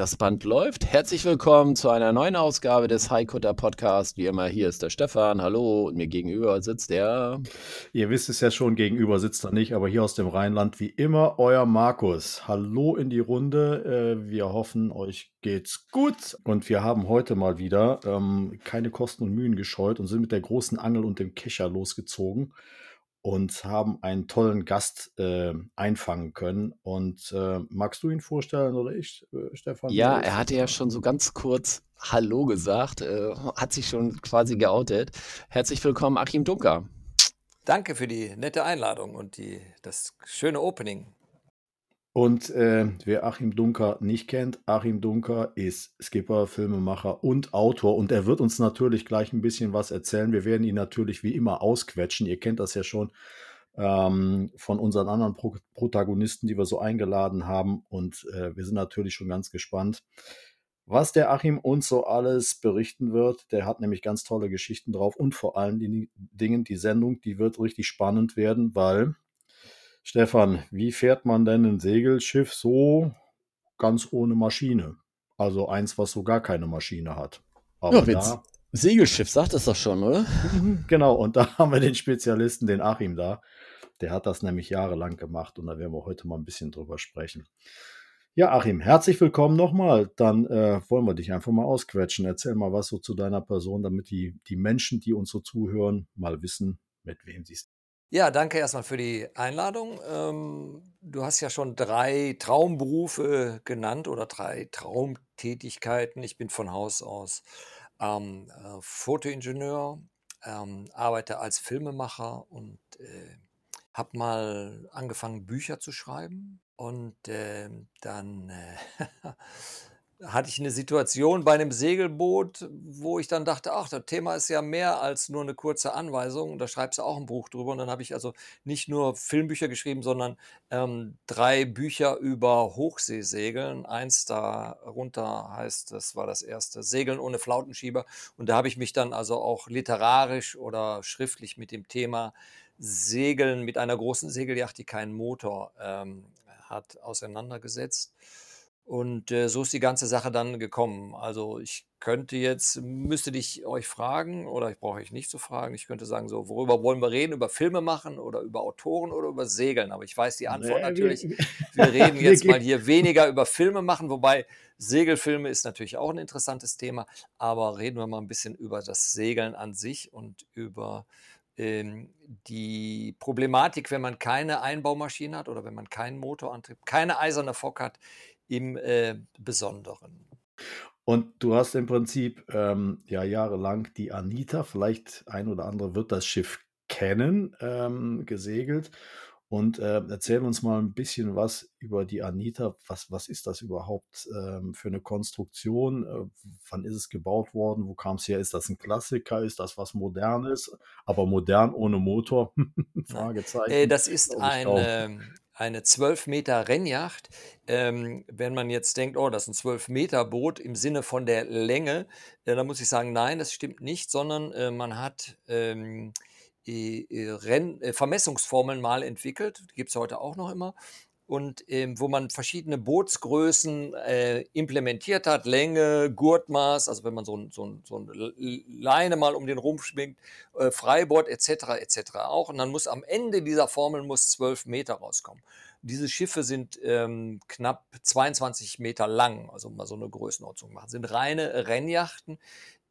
Das Band läuft. Herzlich willkommen zu einer neuen Ausgabe des Highcutter Podcast. Wie immer, hier ist der Stefan. Hallo. Und mir gegenüber sitzt der. Ihr wisst es ja schon, gegenüber sitzt er nicht, aber hier aus dem Rheinland wie immer euer Markus. Hallo in die Runde. Äh, wir hoffen, euch geht's gut. Und wir haben heute mal wieder ähm, keine Kosten und Mühen gescheut und sind mit der großen Angel und dem Kescher losgezogen und haben einen tollen Gast äh, einfangen können. Und äh, magst du ihn vorstellen oder ich, äh, Stefan? Ja, er hatte ja schon so ganz kurz Hallo gesagt, äh, hat sich schon quasi geoutet. Herzlich willkommen, Achim Dunker. Danke für die nette Einladung und die, das schöne Opening. Und äh, wer Achim Dunker nicht kennt, Achim Dunker ist Skipper, Filmemacher und Autor. Und er wird uns natürlich gleich ein bisschen was erzählen. Wir werden ihn natürlich wie immer ausquetschen. Ihr kennt das ja schon ähm, von unseren anderen Pro Protagonisten, die wir so eingeladen haben. Und äh, wir sind natürlich schon ganz gespannt, was der Achim uns so alles berichten wird. Der hat nämlich ganz tolle Geschichten drauf. Und vor allen Dingen die Sendung, die wird richtig spannend werden, weil Stefan, wie fährt man denn ein Segelschiff so ganz ohne Maschine? Also eins, was so gar keine Maschine hat. Aber ja, da, Segelschiff sagt es doch schon, oder? genau, und da haben wir den Spezialisten, den Achim da. Der hat das nämlich jahrelang gemacht und da werden wir heute mal ein bisschen drüber sprechen. Ja, Achim, herzlich willkommen nochmal. Dann äh, wollen wir dich einfach mal ausquetschen. Erzähl mal was so zu deiner Person, damit die, die Menschen, die uns so zuhören, mal wissen, mit wem sie es ja, danke erstmal für die Einladung. Ähm, du hast ja schon drei Traumberufe genannt oder drei Traumtätigkeiten. Ich bin von Haus aus ähm, äh, Fotoingenieur, ähm, arbeite als Filmemacher und äh, habe mal angefangen, Bücher zu schreiben. Und äh, dann hatte ich eine Situation bei einem Segelboot, wo ich dann dachte, ach, das Thema ist ja mehr als nur eine kurze Anweisung. Da schreibst du auch ein Buch drüber. Und dann habe ich also nicht nur Filmbücher geschrieben, sondern ähm, drei Bücher über Hochseesegeln. Eins darunter heißt, das war das erste, Segeln ohne Flautenschieber. Und da habe ich mich dann also auch literarisch oder schriftlich mit dem Thema Segeln mit einer großen Segelyacht, die keinen Motor ähm, hat, auseinandergesetzt. Und äh, so ist die ganze Sache dann gekommen. Also ich könnte jetzt, müsste dich euch fragen, oder ich brauche euch nicht zu fragen, ich könnte sagen, so, worüber wollen wir reden? Über Filme machen oder über Autoren oder über Segeln? Aber ich weiß die Antwort nee, natürlich. Wir, wir reden jetzt mal hier weniger über Filme machen, wobei Segelfilme ist natürlich auch ein interessantes Thema, aber reden wir mal ein bisschen über das Segeln an sich und über ähm, die Problematik, wenn man keine Einbaumaschine hat oder wenn man keinen Motorantrieb, keine eiserne Fock hat, im äh, Besonderen. Und du hast im Prinzip ähm, ja jahrelang die Anita, vielleicht ein oder andere wird das Schiff kennen, ähm, gesegelt. Und äh, erzähl uns mal ein bisschen was über die Anita. Was, was ist das überhaupt ähm, für eine Konstruktion? Äh, wann ist es gebaut worden? Wo kam es her? Ist das ein Klassiker? Ist das was Modernes? Aber modern ohne Motor? Fragezeichen. Äh, das ist ein, eine 12 Meter Rennjacht. Ähm, wenn man jetzt denkt, oh, das ist ein 12 Meter Boot im Sinne von der Länge, äh, dann muss ich sagen, nein, das stimmt nicht, sondern äh, man hat ähm, Renn, äh, Vermessungsformeln mal entwickelt, die gibt es heute auch noch immer, und ähm, wo man verschiedene Bootsgrößen äh, implementiert hat, Länge, Gurtmaß, also wenn man so ein, so so ein Leine mal um den Rumpf schwingt, äh, Freibord etc. etc. auch. Und dann muss am Ende dieser Formel muss 12 Meter rauskommen. Diese Schiffe sind ähm, knapp 22 Meter lang, also mal so eine Größenordnung machen, sind reine Rennjachten,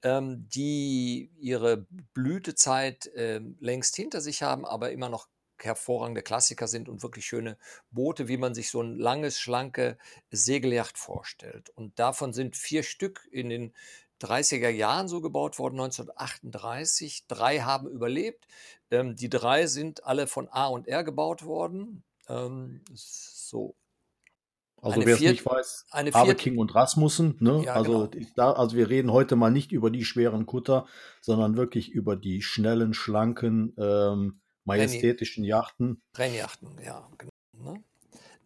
ähm, die ihre Blütezeit äh, längst hinter sich haben, aber immer noch hervorragende Klassiker sind und wirklich schöne Boote, wie man sich so ein langes, schlanke Segelyacht vorstellt. Und davon sind vier Stück in den 30er Jahren so gebaut worden, 1938. Drei haben überlebt. Ähm, die drei sind alle von A und R gebaut worden. Ähm, so. Also wer es nicht weiß, eine Habe viert, King und Rasmussen. Ne? Ja, also, genau. da, also wir reden heute mal nicht über die schweren Kutter, sondern wirklich über die schnellen, schlanken, ähm, majestätischen Yachten. Rennjachten, ja, genau. Ne?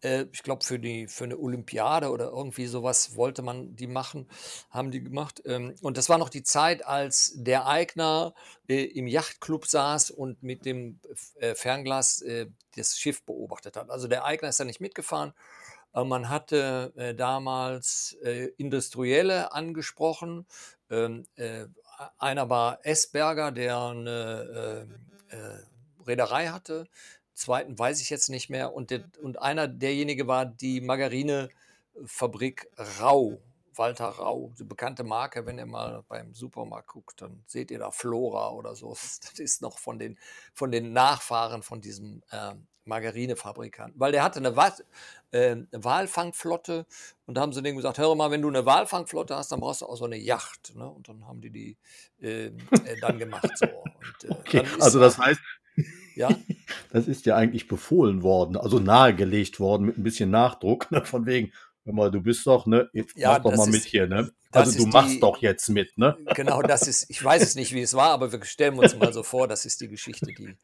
Äh, ich glaube, für, die, für eine Olympiade oder irgendwie sowas wollte man die machen, haben die gemacht. Ähm, und das war noch die Zeit, als der Eigner äh, im Yachtclub saß und mit dem äh, Fernglas das Schiff beobachtet hat. Also der Eigner ist da nicht mitgefahren. Man hatte äh, damals äh, Industrielle angesprochen. Ähm, äh, einer war Esberger, der eine Reederei hatte. Zweiten weiß ich jetzt nicht mehr. Und, der, und einer derjenige war die Margarinefabrik Rau. Walter Rau, die bekannte Marke, wenn ihr mal beim Supermarkt guckt, dann seht ihr da Flora oder so. Das ist noch von den, von den Nachfahren von diesem äh, Margarinefabrikant. Weil der hatte eine, Wa äh, Walfangflotte und da haben sie denen gesagt, hör mal, wenn du eine Walfangflotte hast, dann brauchst du auch so eine Yacht. Ne? Und dann haben die die äh, äh, dann gemacht. So. Und, äh, Okay, also das heißt, ja, das ist ja eigentlich befohlen worden, also nahegelegt worden mit ein bisschen Nachdruck, ne? von wegen, hör mal, du bist doch, ne, jetzt Ja, mach doch mal mit ist- hier, ne? Also du machst die- doch jetzt mit, ne? genau, das ist, ich weiß es nicht, wie es war, aber wir stellen uns mal so vor, das ist die Geschichte, die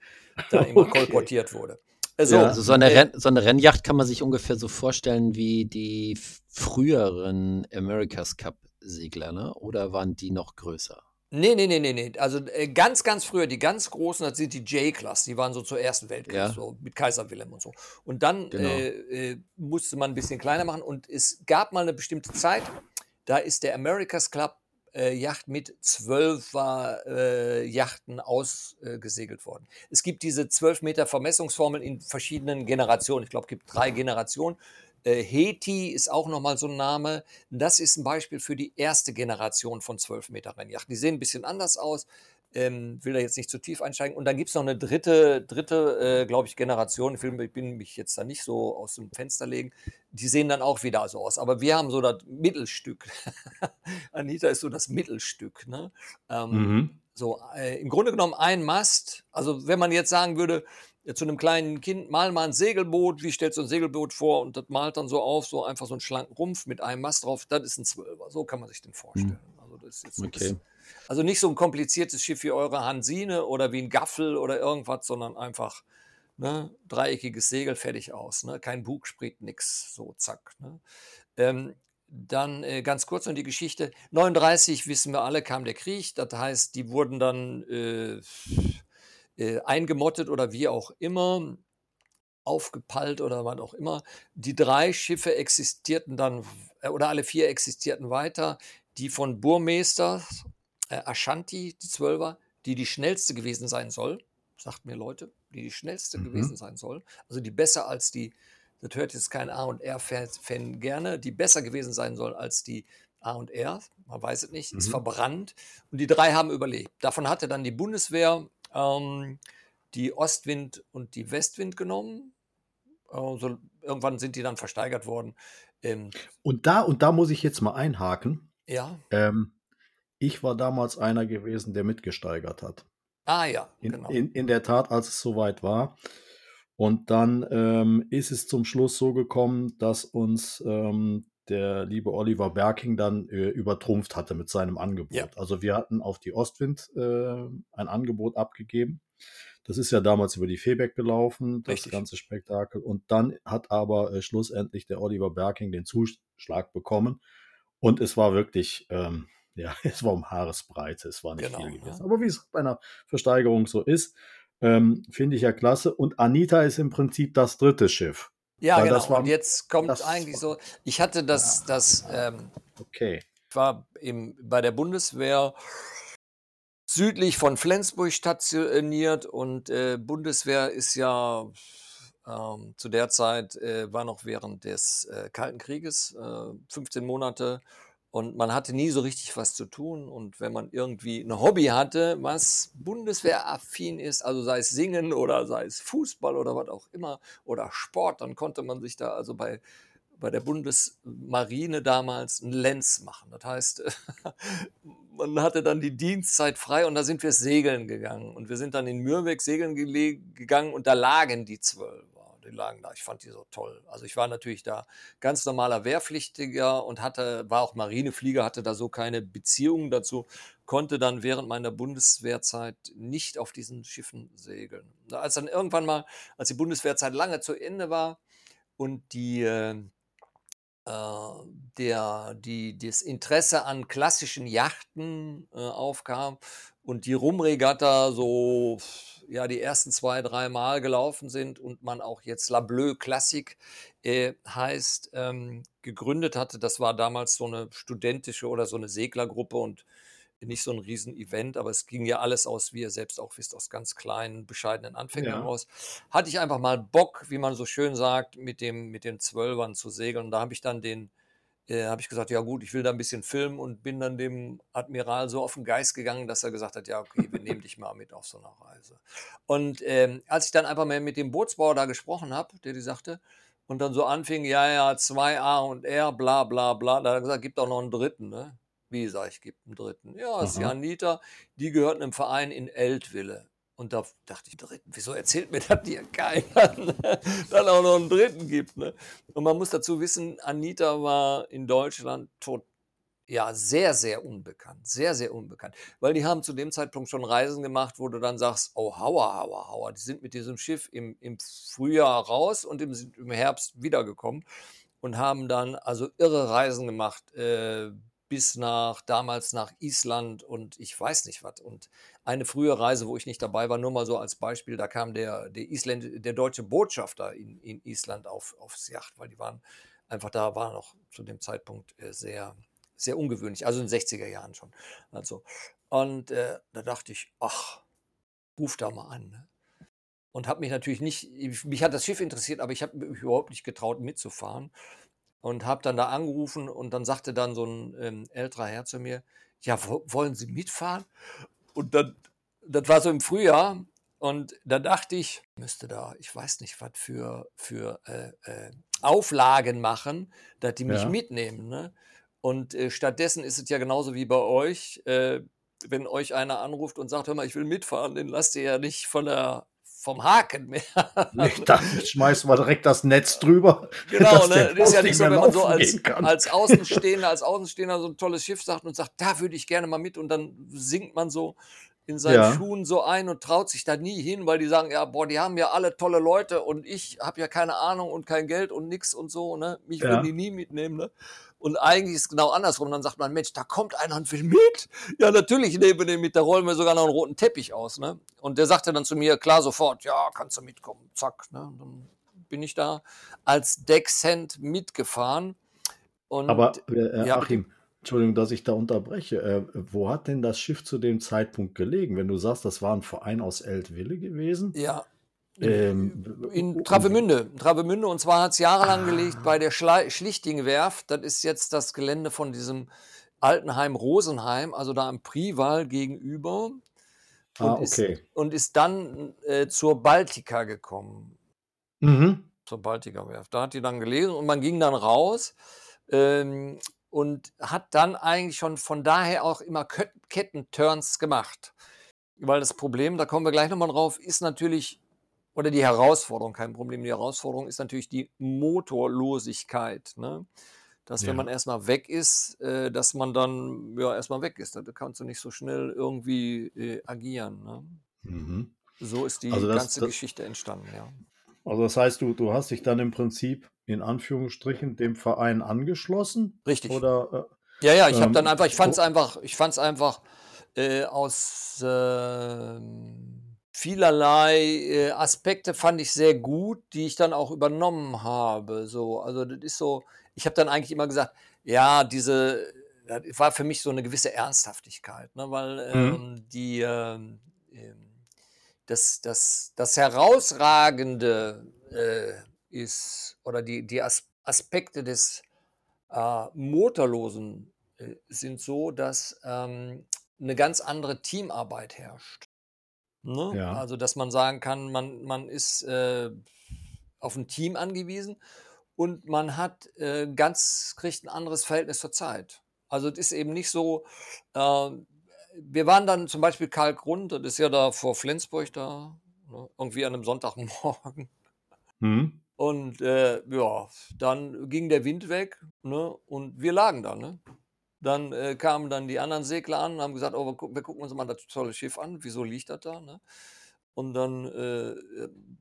da immer Okay. kolportiert wurde. So, Ja. Also so eine, äh, Renn, so eine Rennjacht kann man sich ungefähr so vorstellen wie die früheren America's Cup Segler, ne? Oder waren die noch größer? Nee, nee, nee, nee, nee. Also äh, ganz, ganz früher, die ganz großen, das sind die J-Class, die waren so zur Ersten Weltkrieg, Ja. so mit Kaiser Wilhelm und so. Und dann Genau. äh, äh, musste man ein bisschen kleiner machen und es gab mal eine bestimmte Zeit, da ist der America's Club äh, Yacht mit zwölfer äh, Yachten ausgesegelt worden. Es gibt diese 12 Meter Vermessungsformeln in verschiedenen Generationen. Ich glaube, es gibt drei Generationen. Äh, Heti ist auch nochmal so ein Name. Das ist ein Beispiel für die erste Generation von 12 Meter Rennjachten. Die sehen ein bisschen anders aus. Ähm, will da jetzt nicht zu tief einsteigen. Und dann gibt es noch eine dritte, dritte äh, glaube ich, Generation. Ich bin mich jetzt da nicht so aus dem Fenster legen. Die sehen dann auch wieder so aus. Aber wir haben so das Mittelstück. Anita ist so das Mittelstück. Ne? Ähm, Mhm. so, äh, im Grunde genommen ein Mast. Also, wenn man jetzt sagen würde, zu einem kleinen Kind, mal mal ein Segelboot, wie stellst du ein Segelboot vor? Und das malt dann so auf, so einfach so einen schlanken Rumpf mit einem Mast drauf, das ist ein Zwölfer. So kann man sich den vorstellen. Also, das ist jetzt Okay. bisschen- also nicht so ein kompliziertes Schiff wie eure Hansine oder wie ein Gaffel oder irgendwas, sondern einfach ne, dreieckiges Segel, fertig aus. Ne? Kein Bugsprit, nix, so zack. Ne? Ähm, dann äh, ganz kurz noch die Geschichte. 39 wissen wir alle, kam der Krieg. Das heißt, die wurden dann äh, äh, eingemottet oder wie auch immer, aufgepallt oder was auch immer. Die drei Schiffe existierten dann, äh, oder alle vier existierten weiter. Die von Burmester, äh, Ashanti, die Zwölfer, die die schnellste gewesen sein soll, sagt mir Leute, die die schnellste Mhm. gewesen sein soll. Also die besser als die, das hört jetzt kein A und R-Fan gerne, die besser gewesen sein soll als die A und R, man weiß es nicht, ist Mhm. verbrannt. Und die drei haben überlebt. Davon hatte dann die Bundeswehr ähm, die Ostwind und die Westwind genommen. Also irgendwann sind die dann versteigert worden. Ähm, Und da, und da muss ich jetzt mal einhaken. ja, Ähm, ich war damals einer gewesen, der mitgesteigert hat. ah ja, In, genau. in, in der Tat, als es soweit war. Und dann ähm, ist es zum Schluss so gekommen, dass uns ähm, der liebe Oliver Berking dann äh, übertrumpft hatte mit seinem Angebot. Ja. Also wir hatten auf die Ostwind äh, ein Angebot abgegeben. Das ist ja damals über die Febeck gelaufen, das Richtig. ganze Spektakel. Und dann hat aber äh, schlussendlich der Oliver Berking den Zuschlag bekommen. Und es war wirklich, ähm, ja, es war um Haaresbreite, es war nicht Genau, viel gewesen. Aber wie es bei einer Versteigerung so ist, ähm, finde ich ja klasse. Und Anita ist im Prinzip das dritte Schiff. Ja, Weil genau. war- und jetzt kommt eigentlich so, ich hatte das, das ähm, Okay. ich war im, bei der Bundeswehr südlich von Flensburg stationiert und äh, Bundeswehr ist ja ähm, zu der Zeit, äh, war noch während des äh, Kalten Krieges, äh, 15 Monate und man hatte nie so richtig was zu tun und wenn man irgendwie ein Hobby hatte, was Bundeswehraffin ist, also sei es Singen oder sei es Fußball oder was auch immer oder Sport, dann konnte man sich da also bei bei der Bundesmarine damals einen Lenz machen. Das heißt, man hatte dann die Dienstzeit frei und da sind wir segeln gegangen. Und wir sind dann in Mürbeck segeln gegangen und da lagen die Zwölfer. Die lagen da. Ich fand die so toll. Also ich war natürlich da ganz normaler Wehrpflichtiger und hatte, war auch Marineflieger, hatte da so keine Beziehungen dazu, konnte dann während meiner Bundeswehrzeit nicht auf diesen Schiffen segeln. Als dann irgendwann mal, als die Bundeswehrzeit lange zu Ende war und die äh, äh, der, die, das Interesse an klassischen Yachten äh, aufkam und die Rumregatta so ja die ersten zwei, drei Mal gelaufen sind und man auch jetzt La Bleu Classic äh, heißt, ähm, gegründet hatte. Das war damals so eine studentische oder so eine Seglergruppe und nicht so ein Riesen-Event, aber es ging ja alles aus, wie ihr selbst auch wisst, aus ganz kleinen, bescheidenen Anfängen Ja. heraus. Hatte ich einfach mal Bock, wie man so schön sagt, mit dem, mit den Zwölfern zu segeln. Und da habe ich dann den, äh, habe ich gesagt, ja gut, ich will da ein bisschen filmen und bin dann dem Admiral so auf den Geist gegangen, dass er gesagt hat, ja okay, wir nehmen dich mal mit auf so einer Reise. Und ähm, als ich dann einfach mal mit dem Bootsbauer da gesprochen habe, der die sagte, und dann so anfing, ja, ja, 2A und R, bla bla bla, da hat er gesagt, gibt auch noch einen dritten, ne? Wie sag ich, gibt einen dritten. Ja, das ist die Aha. Anita, die gehört einem Verein in Eltville. Und da dachte ich, dritten, wieso erzählt mir das hier keiner? ne? Dann auch noch einen dritten gibt. Ne? Und man muss dazu wissen, Anita war in Deutschland tot, ja, sehr, sehr unbekannt. Sehr, sehr unbekannt. Weil die haben zu dem Zeitpunkt schon Reisen gemacht, wo du dann sagst, oh, hauer, hauer, hauer. Die sind mit diesem Schiff im, im Frühjahr raus und im, im Herbst wiedergekommen und haben dann also irre Reisen gemacht. Äh, bis nach, damals nach Island und ich weiß nicht was. Und eine frühe Reise, wo ich nicht dabei war, nur mal so als Beispiel, da kam der, der, Island, der deutsche Botschafter in, in Island auf, aufs Yacht, weil die waren einfach da, war noch zu dem Zeitpunkt äh, sehr, sehr ungewöhnlich, also in den 60er Jahren schon. Also, und äh, da dachte ich, ach, ruf da mal an. Ne? Und habe mich natürlich nicht, mich hat das Schiff interessiert, aber ich habe mich überhaupt nicht getraut mitzufahren und habe dann da angerufen und dann sagte dann so ein ähm, älterer Herr zu mir, ja, wo, wollen Sie mitfahren? Und dann, das war so im Frühjahr und da dachte ich, müsste da, ich weiß nicht, was für, für äh, äh, Auflagen machen, dass die mich Ja. mitnehmen. Ne? Und äh, stattdessen ist es ja genauso wie bei euch, äh, wenn euch einer anruft und sagt, hör mal, ich will mitfahren, den lasst ihr ja nicht von der, vom Haken mehr. Nee, da schmeißen wir direkt das Netz drüber. Genau, ne? Das ist ja nicht so, wenn man so als, als Außenstehender, als Außenstehender so ein tolles Schiff sagt und sagt, da würde ich gerne mal mit und dann sinkt man so in seinen Ja. Schuhen so ein und traut sich da nie hin, weil die sagen, ja, boah, die haben ja alle tolle Leute und ich habe ja keine Ahnung und kein Geld und nix und so, ne? Mich Ja. würden die nie mitnehmen, ne? Und eigentlich ist es genau andersrum. Dann sagt man, Mensch, da kommt einer und will mit. Ja, natürlich nehmen wir den mit. Da rollen wir sogar noch einen roten Teppich aus. Ne? Und der sagte dann zu mir, klar, sofort, ja, kannst du mitkommen. Zack. Ne? Dann bin ich da als Deckshand mitgefahren. Und Aber äh, ja, Achim, Entschuldigung, dass ich da unterbreche. Äh, wo hat denn das Schiff zu dem Zeitpunkt gelegen? Wenn du sagst, das war ein Verein aus Eltville gewesen? ja, Ähm, in Travemünde. Travemünde. Und zwar hat es jahrelang Ah. gelegt bei der Schle Schlichting-Werft. Das ist jetzt das Gelände von diesem Altenheim Rosenheim, also da am Prival gegenüber. Ah, und, ist, okay. und ist dann äh, zur Baltica gekommen. Mhm. Zur Baltica Werft. Da hat die dann gelesen und man ging dann raus ähm, und hat dann eigentlich schon von daher auch immer Kett- Kettenturns gemacht. Weil das Problem, da kommen wir gleich nochmal drauf, ist natürlich, oder die Herausforderung, kein Problem, die Herausforderung ist natürlich die Motorlosigkeit. Ne? Dass wenn Ja. man erstmal weg ist, äh, dass man dann ja erstmal weg ist. Da kannst du nicht so schnell irgendwie äh, agieren. Ne? Mhm. So ist die Also das- ganze das- Geschichte entstanden, ja. Also das heißt, du, du hast dich dann im Prinzip in Anführungsstrichen dem Verein angeschlossen? Richtig. Oder Ja, ja, ich habe Ähm, dann einfach, ich fand es einfach, ich fand es einfach äh, aus ähm, vielerlei äh, Aspekte fand ich sehr gut, die ich dann auch übernommen habe. So, also das ist so, ich habe dann eigentlich immer gesagt, ja, diese das war für mich so eine gewisse Ernsthaftigkeit, ne, weil Mhm. ähm, die ähm, ähm, das, das, das Herausragende äh, ist, oder die, die As Aspekte des äh, Motorlosen äh, sind so, dass ähm, eine ganz andere Teamarbeit herrscht. Ne? Ja. Also, dass man sagen kann, man, man ist äh, auf ein Team angewiesen und man hat äh, ganz, kriegt ein anderes Verhältnis zur Zeit. Also, es ist eben nicht so, äh, wir waren dann zum Beispiel Kalkgrund, das ist ja da vor Flensburg da, ne? irgendwie an einem Sonntagmorgen. Hm? Und äh, ja, dann ging der Wind weg ne? und wir lagen da. Ne? Dann äh, kamen dann die anderen Segler an und haben gesagt, oh, wir, gu wir gucken uns mal das tolle Schiff an. Wieso liegt das da? Ne? Und dann äh,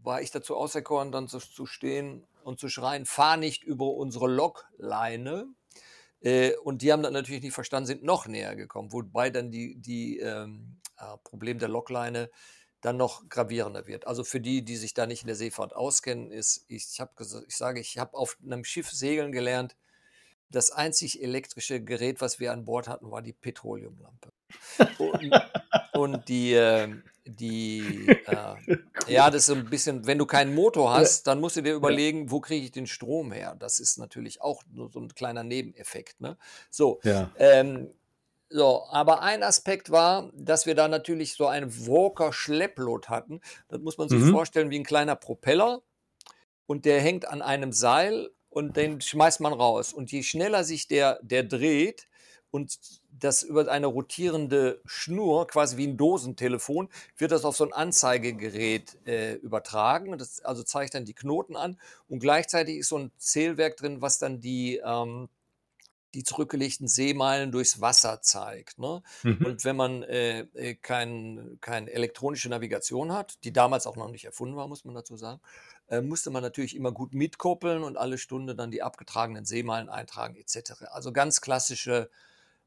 war ich dazu auserkoren, dann zu, zu stehen und zu schreien, fahr nicht über unsere Lokleine. Äh, und die haben dann natürlich nicht verstanden, sind noch näher gekommen, wobei dann die, die ähm, äh, Problem der Lokleine dann noch gravierender wird. Also für die, die sich da nicht in der Seefahrt auskennen, ist, ich, hab, ich sage, ich habe auf einem Schiff segeln gelernt. Das einzig elektrische Gerät, was wir an Bord hatten, war die Petroleumlampe. Und, und die, äh, die äh, ja, das ist so ein bisschen, wenn du keinen Motor hast, dann musst du dir überlegen, wo kriege ich den Strom her? Das ist natürlich auch nur so ein kleiner Nebeneffekt. Ne? So, Ja. ähm, so, aber ein Aspekt war, dass wir da natürlich so einen Walker-Schlepplot hatten. Das muss man sich Mhm. vorstellen wie ein kleiner Propeller und der hängt an einem Seil und den schmeißt man raus. Und je schneller sich der, der dreht und das über eine rotierende Schnur, quasi wie ein Dosentelefon, wird das auf so ein Anzeigegerät äh, übertragen. Und Das also zeigt dann die Knoten an und gleichzeitig ist so ein Zählwerk drin, was dann die, ähm, die zurückgelegten Seemeilen durchs Wasser zeigt. Ne? Mhm. Und wenn man äh, äh, kein, keine elektronische Navigation hat, die damals auch noch nicht erfunden war, muss man dazu sagen, äh, musste man natürlich immer gut mitkoppeln und alle Stunde dann die abgetragenen Seemeilen eintragen etc. Also ganz klassische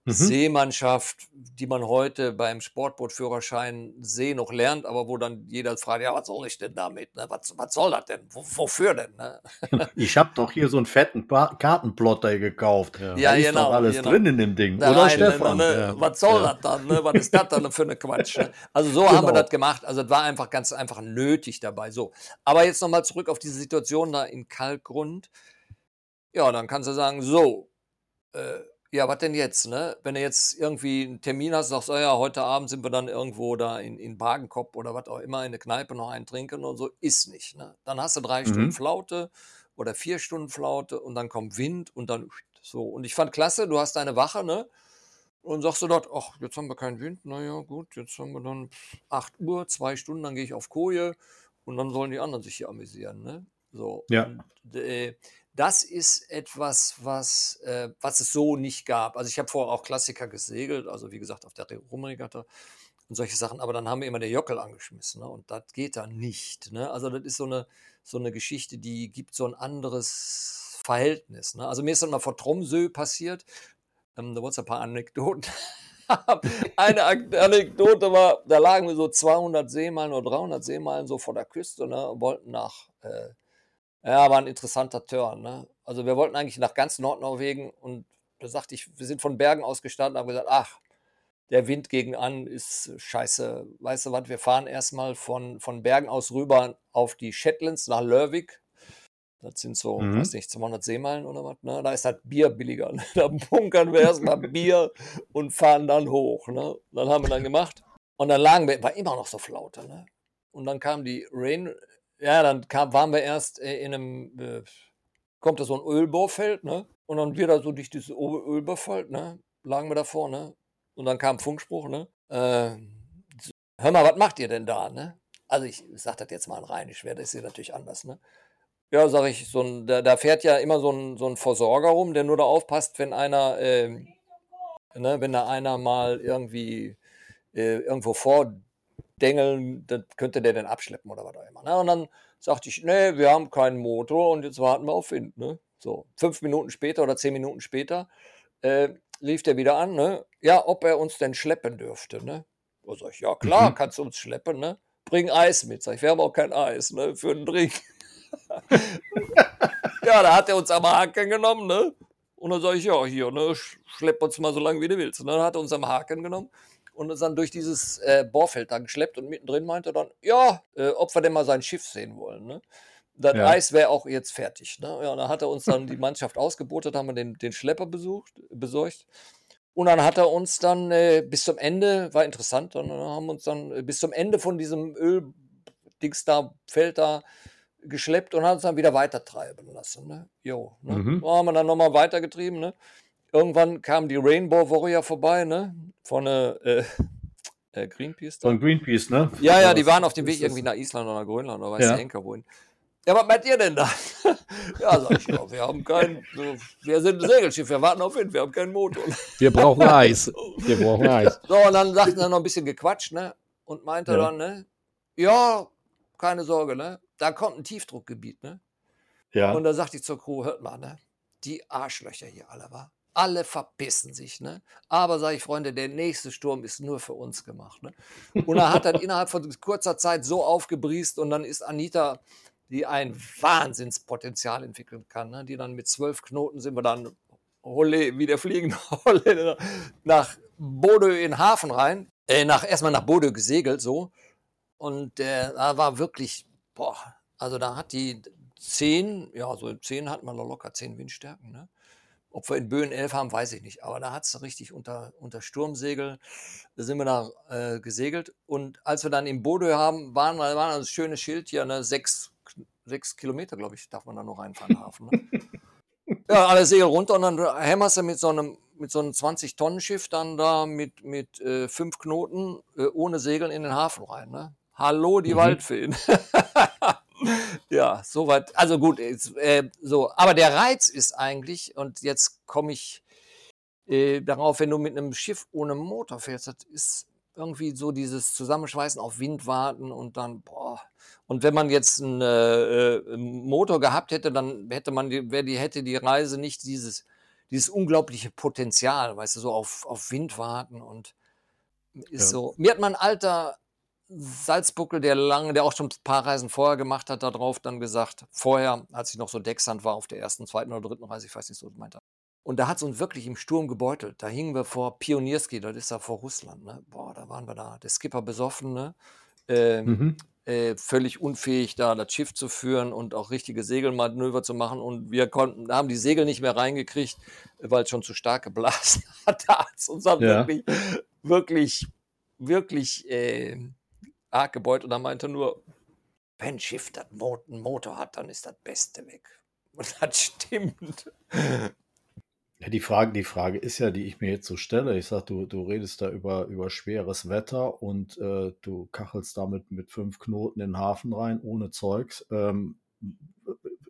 Mhm. Seemannschaft, die man heute beim Sportbootführerschein See noch lernt, aber wo dann jeder fragt, ja, was soll ich denn damit? Ne? Was, was soll das denn? Wo, wofür denn? Ne? Ich habe doch hier so einen fetten Pa- Kartenplotter gekauft. Ja. Ja, da ist genau, doch alles genau. drin in dem Ding. Da Oder Stefan? ne, Ja. Was soll Ja. das dann? Ne? Was ist das dann für eine Quatsch? Ne? Also so haben wir Genau. das gemacht. Also es war einfach ganz einfach nötig dabei. So. Aber jetzt nochmal zurück auf diese Situation da in Kalkgrund. Ja, dann kannst du sagen, so, äh, ja, was denn jetzt, ne? Wenn du jetzt irgendwie einen Termin hast, sagst, oh ja, heute Abend sind wir dann irgendwo da in, in Bagenkopf oder was auch immer, in der Kneipe noch einen trinken und so, ist nicht, ne? Dann hast du drei Mhm. Stunden Flaute oder vier Stunden Flaute und dann kommt Wind und dann so. Und ich fand klasse, du hast deine Wache, ne? Und sagst du dort, ach, jetzt haben wir keinen Wind, naja, gut, jetzt haben wir dann 8 Uhr, zwei Stunden, dann gehe ich auf Koje und dann sollen die anderen sich hier amüsieren, ne? So. Ja. Und, äh, das ist etwas, was, äh, was es so nicht gab. Also ich habe vorher auch Klassiker gesegelt, also wie gesagt auf der Rumregatta und solche Sachen, aber dann haben wir immer der Jockel angeschmissen ne? und das geht dann nicht. Ne? Also das ist so eine, so eine Geschichte, die gibt so ein anderes Verhältnis. Ne? Also mir ist dann mal vor Tromsø passiert, ähm, da es ein paar Anekdoten. Eine Anekdote war, da lagen wir so 200 Seemeilen oder 300 Seemeilen so vor der Küste ne, und wollten nach, äh, ja, war ein interessanter Turn. Ne? Also wir wollten eigentlich nach ganz Nordnorwegen und da sagte ich, wir sind von Bergen aus gestanden, haben gesagt, ach, der Wind gegen an ist scheiße. Weißt du was, wir fahren erstmal von, von Bergen aus rüber auf die Shetlands nach Lörvik. Das sind so, Mhm. weiß nicht, 200 Seemeilen oder was. Ne? Da ist halt Bier billiger. Ne? Da bunkern wir erstmal Bier und fahren dann hoch. Ne? Dann haben wir dann gemacht. Und dann lagen wir, war immer noch so Flaute. Ne? Und dann kam die Rain, ja, dann kam, waren wir erst äh, in einem, äh, kommt da so ein Ölbohrfeld, ne? Und dann wieder so durch dieses Ölbohrfeld, ne? Lagen wir davor, ne? Und dann kam Funkspruch, ne? Äh, hör mal, was macht ihr denn da, ne? Also ich sag das jetzt mal in Rheinisch, wäre das hier natürlich anders, ne? Ja, sag ich, so ein, da, da fährt ja immer so ein, so ein Versorger rum, der nur da aufpasst, wenn einer, ähm, ne, wenn da einer mal irgendwie äh, irgendwo vordengeln, dann könnte der den abschleppen oder was auch immer. Ne? Und dann sagte ich, nee, wir haben keinen Motor und jetzt warten wir auf Wind. Ne? So, fünf Minuten später oder zehn Minuten später äh, rief der wieder an, ne? ja, ob er uns denn schleppen dürfte. Ne? Da sag ich, ja klar, Mhm. kannst du uns schleppen, ne? Bring Eis mit. Sag ich, wir haben auch kein Eis, ne? Für einen Drink. ja, da hat er uns am Haken genommen, ne? Und dann sage ich, ja, hier, ne, sch- schlepp uns mal so lange, wie du willst. Und dann hat er uns am Haken genommen und uns dann durch dieses äh, Bohrfeld da geschleppt und mittendrin meinte er dann, ja, äh, ob wir denn mal sein Schiff sehen wollen, ne? Das Ja. Eis wäre auch jetzt fertig. Ne? Ja, und dann hat er uns dann die Mannschaft ausgebotet, haben wir den, den Schlepper besucht, besorgt. Und dann hat er uns dann äh, bis zum Ende, war interessant, dann haben wir uns dann äh, bis zum Ende von diesem Öldings da, Feld da geschleppt und hat uns dann wieder weitertreiben lassen. Ne? Jo, ne? Mhm. Da haben wir dann nochmal weitergetrieben. Ne? Irgendwann kam die Rainbow Warrior vorbei, ne? Von äh, äh, äh, Greenpeace. da. Von Greenpeace, ne? Ja, ja, die waren auf dem Weg das? irgendwie nach Island oder nach Grönland oder weiß Ja. der Henker wohin. Ja, was meint ihr denn da? ja, sag ich, ja, wir haben kein, wir sind ein Segelschiff, wir warten auf Wind, wir haben keinen Motor. Wir brauchen Eis. Wir brauchen Eis. So, und dann sagten er noch ein bisschen gequatscht, ne? Und meinte Ja. dann, ne? Ja, keine Sorge, ne? Da kommt ein Tiefdruckgebiet, ne? Ja, Und da sagte ich zur Crew, hört mal, ne? Die Arschlöcher hier alle, war. Alle verpissen sich, ne? Aber sage ich, Freunde, der nächste Sturm ist nur für uns gemacht, ne? Und er hat dann innerhalb von kurzer Zeit so aufgebriest und dann ist Anita, die ein Wahnsinnspotenzial entwickeln kann, ne? Die dann mit zwölf Knoten sind wir dann Holle, wie der fliegende Holländer nach Bodø in den Hafen rein. Äh, nach, erstmal nach Bodø gesegelt, so. Und äh, da war wirklich, boah, also da hat die 10, ja, so 10 hatten wir noch locker 10 Windstärken, ne? Ob wir in Böen 11 haben, weiß ich nicht. Aber da hat es richtig unter, unter Sturmsegel, da sind wir da äh, gesegelt. Und als wir dann in Bodø haben, waren, wir- war ein schönes Schild hier, ne, sechs, sechs Kilometer, glaube ich, darf man da noch reinfahren, Hafen. Ne? Ja, alle Segel runter und dann hämmerst du mit so einem, mit so einem 20-Tonnen-Schiff dann da mit, mit äh, fünf Knoten äh, ohne Segeln in den Hafen rein. Ne? Hallo, die Mhm. Waldfeen. ja, soweit. Also gut, jetzt, äh, so. Aber der Reiz ist eigentlich, und jetzt komme ich äh, darauf, wenn du mit einem Schiff ohne Motor fährst, das ist irgendwie so dieses Zusammenschweißen auf Wind warten und dann, boah. Und wenn man jetzt einen äh, äh, Motor gehabt hätte, dann hätte man die, wäre die, hätte die Reise nicht dieses, dieses unglaubliche Potenzial, weißt du, so auf, auf Wind warten und ist Ja. so. Mir hat mein alter Salzbuckel, der lange, der auch schon ein paar Reisen vorher gemacht hat, da drauf dann gesagt, vorher, als ich noch so Decksand war auf der ersten, zweiten oder dritten Reise, ich weiß nicht so, meinte. Und da hat es uns wirklich im Sturm gebeutelt. Da hingen wir vor Pionierski, das ist da vor Russland. Ne? Boah, da waren wir da. Der Skipper besoffen, ne? Ähm, mhm. äh, völlig unfähig, da das Schiff zu führen und auch richtige Segelmanöver zu machen. Und wir konnten, haben die Segel nicht mehr reingekriegt, weil es schon zu stark geblasen hat. Da hat es uns dann Ja. wirklich, wirklich, wirklich äh, arg gebeutelt. Und er meinte nur, wenn Schiff das Mo einen Motor hat, dann ist das Beste weg. Und das stimmt. Ja, die Frage, die Frage ist ja, die ich mir jetzt so stelle. Ich sag, du, du redest da über, über schweres Wetter und äh, du kachelst damit mit fünf Knoten in den Hafen rein, ohne Zeugs. Ähm,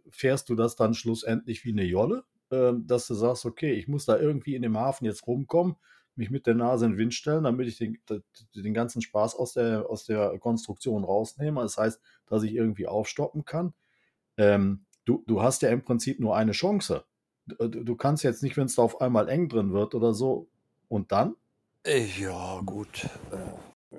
fährst du das dann schlussendlich wie eine Jolle, ähm, dass du sagst, okay, ich muss da irgendwie in dem Hafen jetzt rumkommen, mich mit der Nase in den Wind stellen, damit ich den, den ganzen Spaß aus der, aus der Konstruktion rausnehme. Das heißt, dass ich irgendwie aufstoppen kann. Ähm, du, du hast ja im Prinzip nur eine Chance. Du, du kannst jetzt nicht, wenn es da auf einmal eng drin wird oder so. Und dann? Äh, Ja, gut. Äh,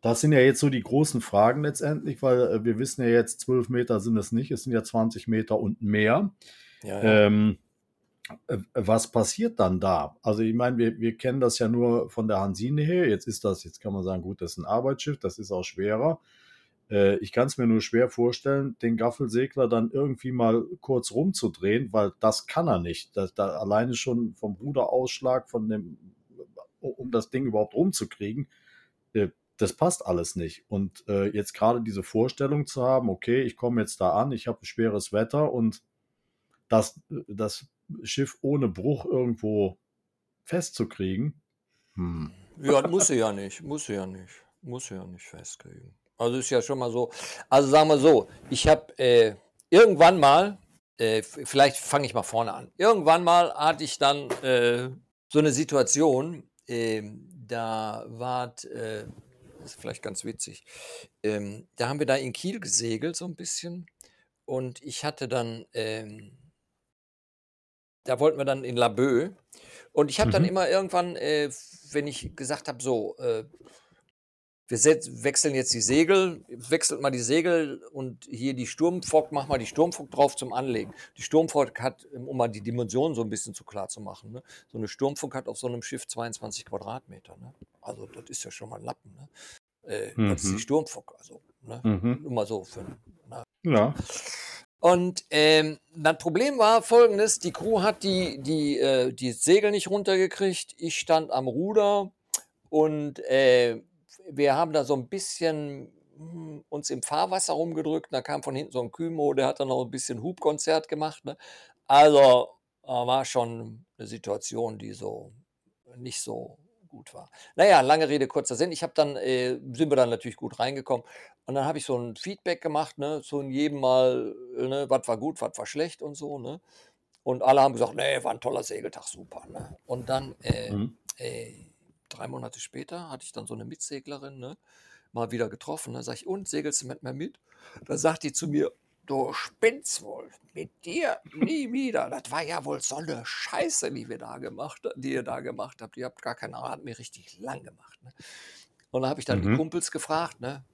Das sind ja jetzt so die großen Fragen letztendlich, weil äh, wir wissen ja jetzt, 12 Meter sind es nicht, es sind ja 20 Meter und mehr. ja, ja. Ähm, äh, was passiert dann da? Also ich meine, wir, wir kennen das ja nur von der Hansine her. Jetzt ist das, jetzt kann man sagen, gut, das ist ein Arbeitsschiff, das ist auch schwerer. Äh, ich kann es mir nur schwer vorstellen, den Gaffelsegler dann irgendwie mal kurz rumzudrehen, weil das kann er nicht. Das, da alleine schon vom Ruderausschlag, von dem, um das Ding überhaupt rumzukriegen, äh, das passt alles nicht. Und äh, jetzt gerade diese Vorstellung zu haben, okay, ich komme jetzt da an, ich habe schweres Wetter und das, das Schiff ohne Bruch irgendwo festzukriegen. Hm. Ja, das muss sie ja nicht, muss sie ja nicht, muss sie ja nicht festkriegen. Also ist ja schon mal so. Also sagen wir so, ich habe äh, irgendwann mal, äh, vielleicht fange ich mal vorne an. Irgendwann mal hatte ich dann äh, so eine Situation, ähm, da war, äh, das ist vielleicht ganz witzig, ähm, da haben wir da in Kiel gesegelt so ein bisschen und ich hatte dann, ähm, da wollten wir dann in Laboe und ich habe dann Mhm. immer irgendwann, äh, wenn ich gesagt habe, so, äh, wir wechseln jetzt die Segel, wechselt mal die Segel und hier die Sturmfock, mach mal die Sturmfock drauf zum Anlegen. Die Sturmfock hat, ähm, um mal die Dimensionen so ein bisschen zu klar zu machen, ne? so eine Sturmfock hat auf so einem Schiff 22 Quadratmeter. Ne? Also das ist ja schon mal ein Lappen. Ne? Äh, Das ist die Mhm. Sturmfock, also ne? Mhm. nur mal so. Für, ne? Ja. Und ähm, das Problem war folgendes: Die Crew hat die, die, äh, die Segel nicht runtergekriegt. Ich stand am Ruder und äh, wir haben da so ein bisschen hm, uns im Fahrwasser rumgedrückt. Da kam von hinten so ein Kümo, der hat dann noch ein bisschen Hubkonzert gemacht. Ne? Also äh, war schon eine Situation, die so nicht so gut war. Naja, lange Rede, kurzer Sinn. Ich habe dann, äh, sind wir dann natürlich gut reingekommen. Und dann habe ich so ein Feedback gemacht, ne, so in jedem Mal, äh, ne, was war gut, was war schlecht und so, ne. Und alle haben gesagt, nee, war ein toller Segeltag, super. Ne? Und dann äh, Mhm. äh, drei Monate später hatte ich dann so eine Mitseglerin, ne, mal wieder getroffen. Da sage ich, und segelst du mit mir mit? Da sagt die zu mir, du spinnst wohl, mit dir nie wieder. Das war ja wohl so eine Scheiße, die wir da gemacht, die ihr da gemacht habt. Ihr habt gar keine Ahnung, hat mir richtig lang gemacht. Ne? Und da habe ich dann die Mhm. Kumpels gefragt, ne?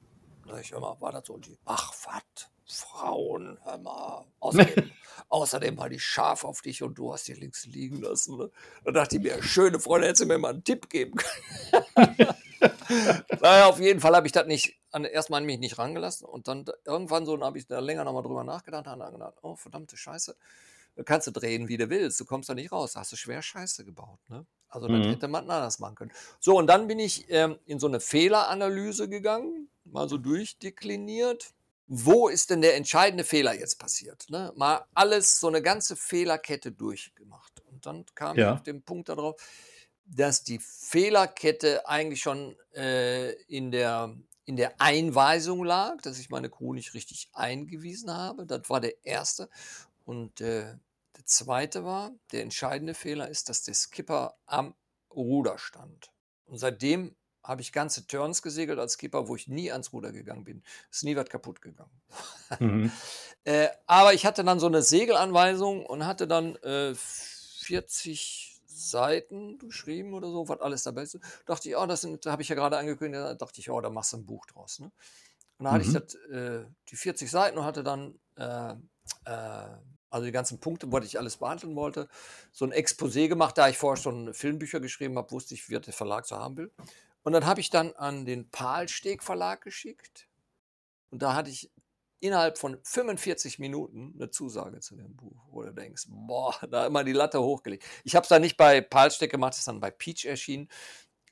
Da sag ich immer, war das so? Und die, ach was, Frauen, hör mal. Außerdem, außerdem war die scharf auf dich und du hast die links liegen lassen. Ne? Da dachte ich mir, schöne Freunde, hättest du mir mal einen Tipp geben können. naja, auf jeden Fall habe ich das nicht, an, erstmal an mich nicht rangelassen und dann da- irgendwann so, habe ich da länger nochmal drüber nachgedacht und dann gedacht, oh verdammte Scheiße, da kannst du drehen, wie du willst, du kommst da nicht raus, da hast du schwer Scheiße gebaut. Ne? Also das Mhm. hätte man anders machen können. So, und dann bin ich ähm, in so eine Fehleranalyse gegangen, mal so durchdekliniert. Wo ist denn der entscheidende Fehler jetzt passiert? Ne? Mal alles, so eine ganze Fehlerkette durchgemacht. Und dann kam ich Ja. auf den Punkt darauf, dass die Fehlerkette eigentlich schon äh, in, der, in der Einweisung lag, dass ich meine Crew nicht richtig eingewiesen habe. Das war der erste. Und äh, der zweite war, der entscheidende Fehler ist, dass der Skipper am Ruder stand. Und seitdem habe ich ganze Turns gesegelt als Skipper, wo ich nie ans Ruder gegangen bin. Ist nie was kaputt gegangen. Mhm. Äh, aber ich hatte dann so eine Segelanweisung und hatte dann äh, 40 Seiten geschrieben oder so, was alles dabei ist. Dachte ich, oh, das sind, da habe ich ja gerade angekündigt, da dachte ich, oh, da machst du ein Buch draus. Ne? Und dann hatte ich Mhm. das, äh, die 40 Seiten und hatte dann, äh, äh, also die ganzen Punkte, was ich alles behandeln wollte, so ein Exposé gemacht, da ich vorher schon Filmbücher geschrieben habe, wusste ich, wie der Verlag so haben will. Und dann habe ich dann an den Palsteg Verlag geschickt. Und da hatte ich innerhalb von 45 Minuten eine Zusage zu dem Buch, wo du denkst, boah, da immer die Latte hochgelegt. Ich habe es dann nicht bei Palsteck gemacht, es ist dann bei Peach erschienen,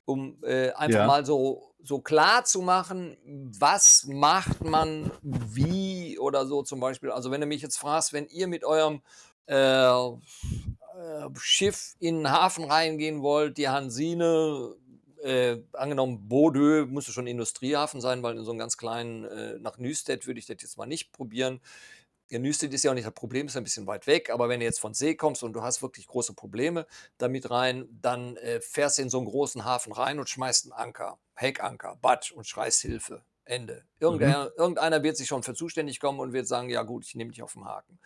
um äh, einfach Ja. mal so, so klar zu machen, was macht man wie oder so zum Beispiel. Also wenn du mich jetzt fragst, wenn ihr mit eurem äh, äh, Schiff in den Hafen reingehen wollt, die Hansine, äh, angenommen Bodø müsste schon Industriehafen sein, weil in so einem ganz kleinen, äh, nach Nüstedt würde ich das jetzt mal nicht probieren. Ja, Nüstedt ist ja auch nicht das Problem, ist ein bisschen weit weg, aber wenn du jetzt von See kommst und du hast wirklich große Probleme damit rein, dann äh, fährst du in so einen großen Hafen rein und schmeißt einen Anker, Heckanker, Batsch und schreist Hilfe. Ende. Irgendeiner, irgendeiner wird sich schon für zuständig kommen und wird sagen, ja gut, ich nehme dich auf den Haken.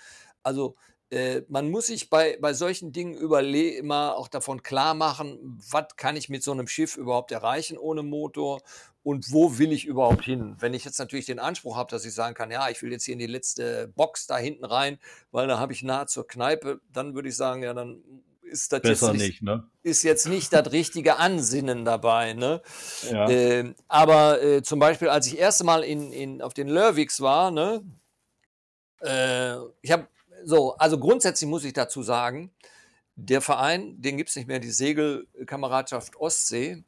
Also äh, man muss sich bei, bei solchen Dingen überle immer auch davon klar machen, was kann ich mit so einem Schiff überhaupt erreichen ohne Motor und wo will ich überhaupt hin? Wenn ich jetzt natürlich den Anspruch habe, dass ich sagen kann, ja, ich will jetzt hier in die letzte Box da hinten rein, weil da habe ich nahe zur Kneipe, dann würde ich sagen, ja, dann ist das Besser jetzt nicht, nicht, ne? ist jetzt nicht das richtige Ansinnen dabei. Ne? Ja. Ähm, aber äh, zum Beispiel, als ich erste Mal in, in, auf den Lörwigs war, ne, äh, ich habe so, also grundsätzlich muss ich dazu sagen, der Verein, den gibt es nicht mehr, die Segelkameradschaft Ostsee,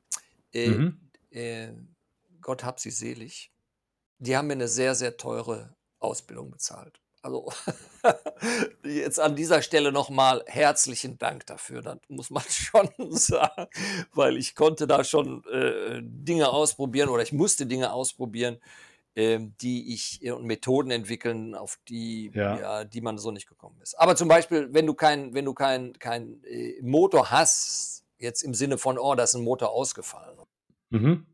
äh, Mhm. äh, Gott hab sie selig, die haben mir eine sehr, sehr teure Ausbildung bezahlt. Also jetzt an dieser Stelle nochmal herzlichen Dank dafür. Das muss man schon sagen, weil ich konnte da schon äh, Dinge ausprobieren oder ich musste Dinge ausprobieren, ähm, die ich äh, und Methoden entwickeln, auf die, Ja. ja, die man so nicht gekommen ist. Aber zum Beispiel, wenn du kein, wenn du kein, kein äh, Motor hast, jetzt im Sinne von, oh, da ist ein Motor ausgefallen. Mhm.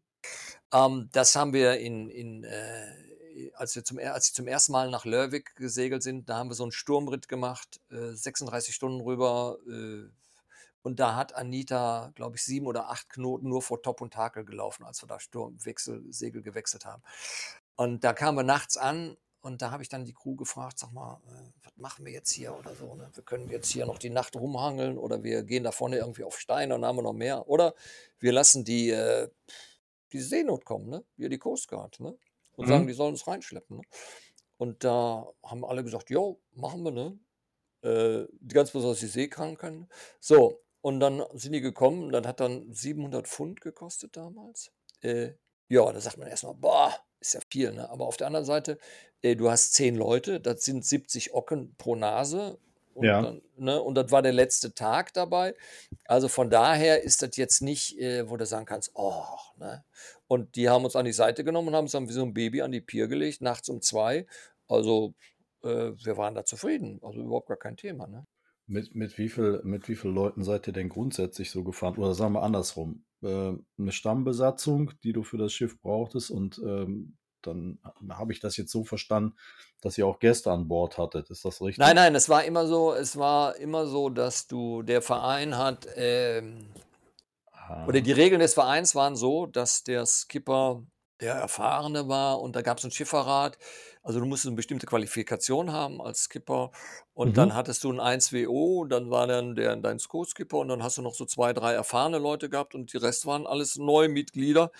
Ähm, das haben wir in, in äh, als wir zum, als sie zum ersten Mal nach Lörwick gesegelt sind, da haben wir so einen Sturmritt gemacht, äh, 36 Stunden rüber. Äh, und da hat Anita, glaube ich, sieben oder acht Knoten nur vor Top und Takel gelaufen, als wir da Sturmwechsel, Segel gewechselt haben. Und da kamen wir nachts an und da habe ich dann die Crew gefragt, sag mal, äh, was machen wir jetzt hier oder so? Ne? Wir können jetzt hier noch die Nacht rumhangeln oder wir gehen da vorne irgendwie auf Steine und dann haben wir noch mehr. Oder wir lassen die, äh, die Seenot kommen, ne? Wir die Coast Guard, ne? Und Mhm. sagen, die sollen uns reinschleppen. Ne? Und da haben alle gesagt, jo, machen wir, ne? Äh, die ganz besonders die Seekranken. So, und dann sind die gekommen, das hat dann 700 Pfund gekostet damals. Äh, ja, da sagt man erstmal, boah, ist ja viel, ne? Aber auf der anderen Seite, äh, du hast zehn Leute, das sind 70 Ocken pro Nase und, Ja. dann, ne, und das war der letzte Tag dabei. Also von daher ist das jetzt nicht, äh, wo du sagen kannst, oh, ne? Und die haben uns an die Seite genommen und haben uns dann wie so ein Baby an die Pier gelegt, nachts um zwei. Also äh, wir waren da zufrieden. Also überhaupt gar kein Thema. Ne? Mit, mit, wie viel, mit wie vielen Leuten seid ihr denn grundsätzlich so gefahren? Oder sagen wir andersrum. Äh, eine Stammbesatzung, die du für das Schiff brauchtest und ähm, dann habe ich das jetzt so verstanden, dass ihr auch Gäste an Bord hattet. Ist das richtig? Nein, nein, es war immer so, es war immer so, dass du, der Verein hat, ähm, Ah, oder die Regeln des Vereins waren so, dass der Skipper der Erfahrene war und da gab es einen Schifferrat. Also du musstest eine bestimmte Qualifikation haben als Skipper und Mhm. dann hattest du ein 1WO, dann war dann der, dein Co-Skipper und dann hast du noch so zwei, drei erfahrene Leute gehabt und die Rest waren alles neue Mitglieder,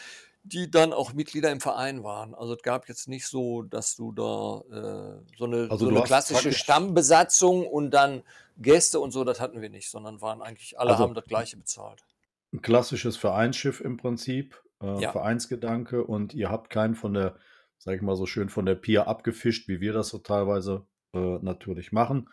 die dann auch Mitglieder im Verein waren. Also es gab jetzt nicht so, dass du da äh, so eine, Also so eine klassische Stammbesatzung und dann Gäste und so, das hatten wir nicht, sondern waren eigentlich, alle Also- haben das gleiche bezahlt. ein klassisches Vereinsschiff im Prinzip, äh, Ja. Vereinsgedanke und ihr habt keinen von der, sag ich mal so schön, von der Pier abgefischt, wie wir das so teilweise äh, natürlich machen,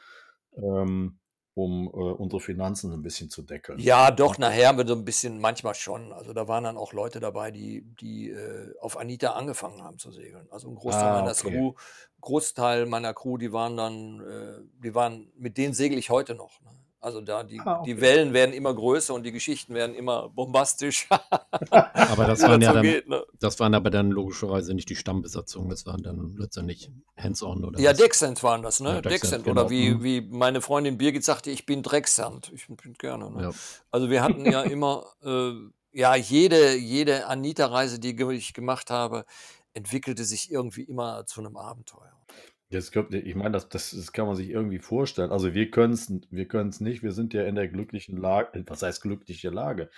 ähm, um äh, unsere Finanzen ein bisschen zu deckeln. Ja, doch, nachher haben wir so ein bisschen, manchmal schon. Also da waren dann auch Leute dabei, die, die äh, auf Anita angefangen haben zu segeln. Also ein Großteil Ah, meiner okay. Crew, Großteil meiner Crew, die waren dann, äh, die waren, mit denen segel ich heute noch. Ne? Also da, die, Ah, okay. die Wellen werden immer größer und die Geschichten werden immer bombastisch. Aber das waren ja dann, geht, ne? das waren aber dann logischerweise nicht die Stammbesatzung, das waren dann letztendlich Hands-on oder Ja, was? Waren das, ne? Ja, Decksend, Decksend. genau. Oder wie, Mhm. wie meine Freundin Birgit sagte, ich bin Drecksand. Ich bin gerne. Ne? Ja. Also wir hatten ja immer, äh, ja, jede, jede Anita-Reise, die ich gemacht habe, entwickelte sich irgendwie immer zu einem Abenteuer. Das kommt, ich meine, das, das, das kann man sich irgendwie vorstellen. Also wir können es wir können's nicht. Wir sind ja in der glücklichen Lage. Was heißt glückliche Lage?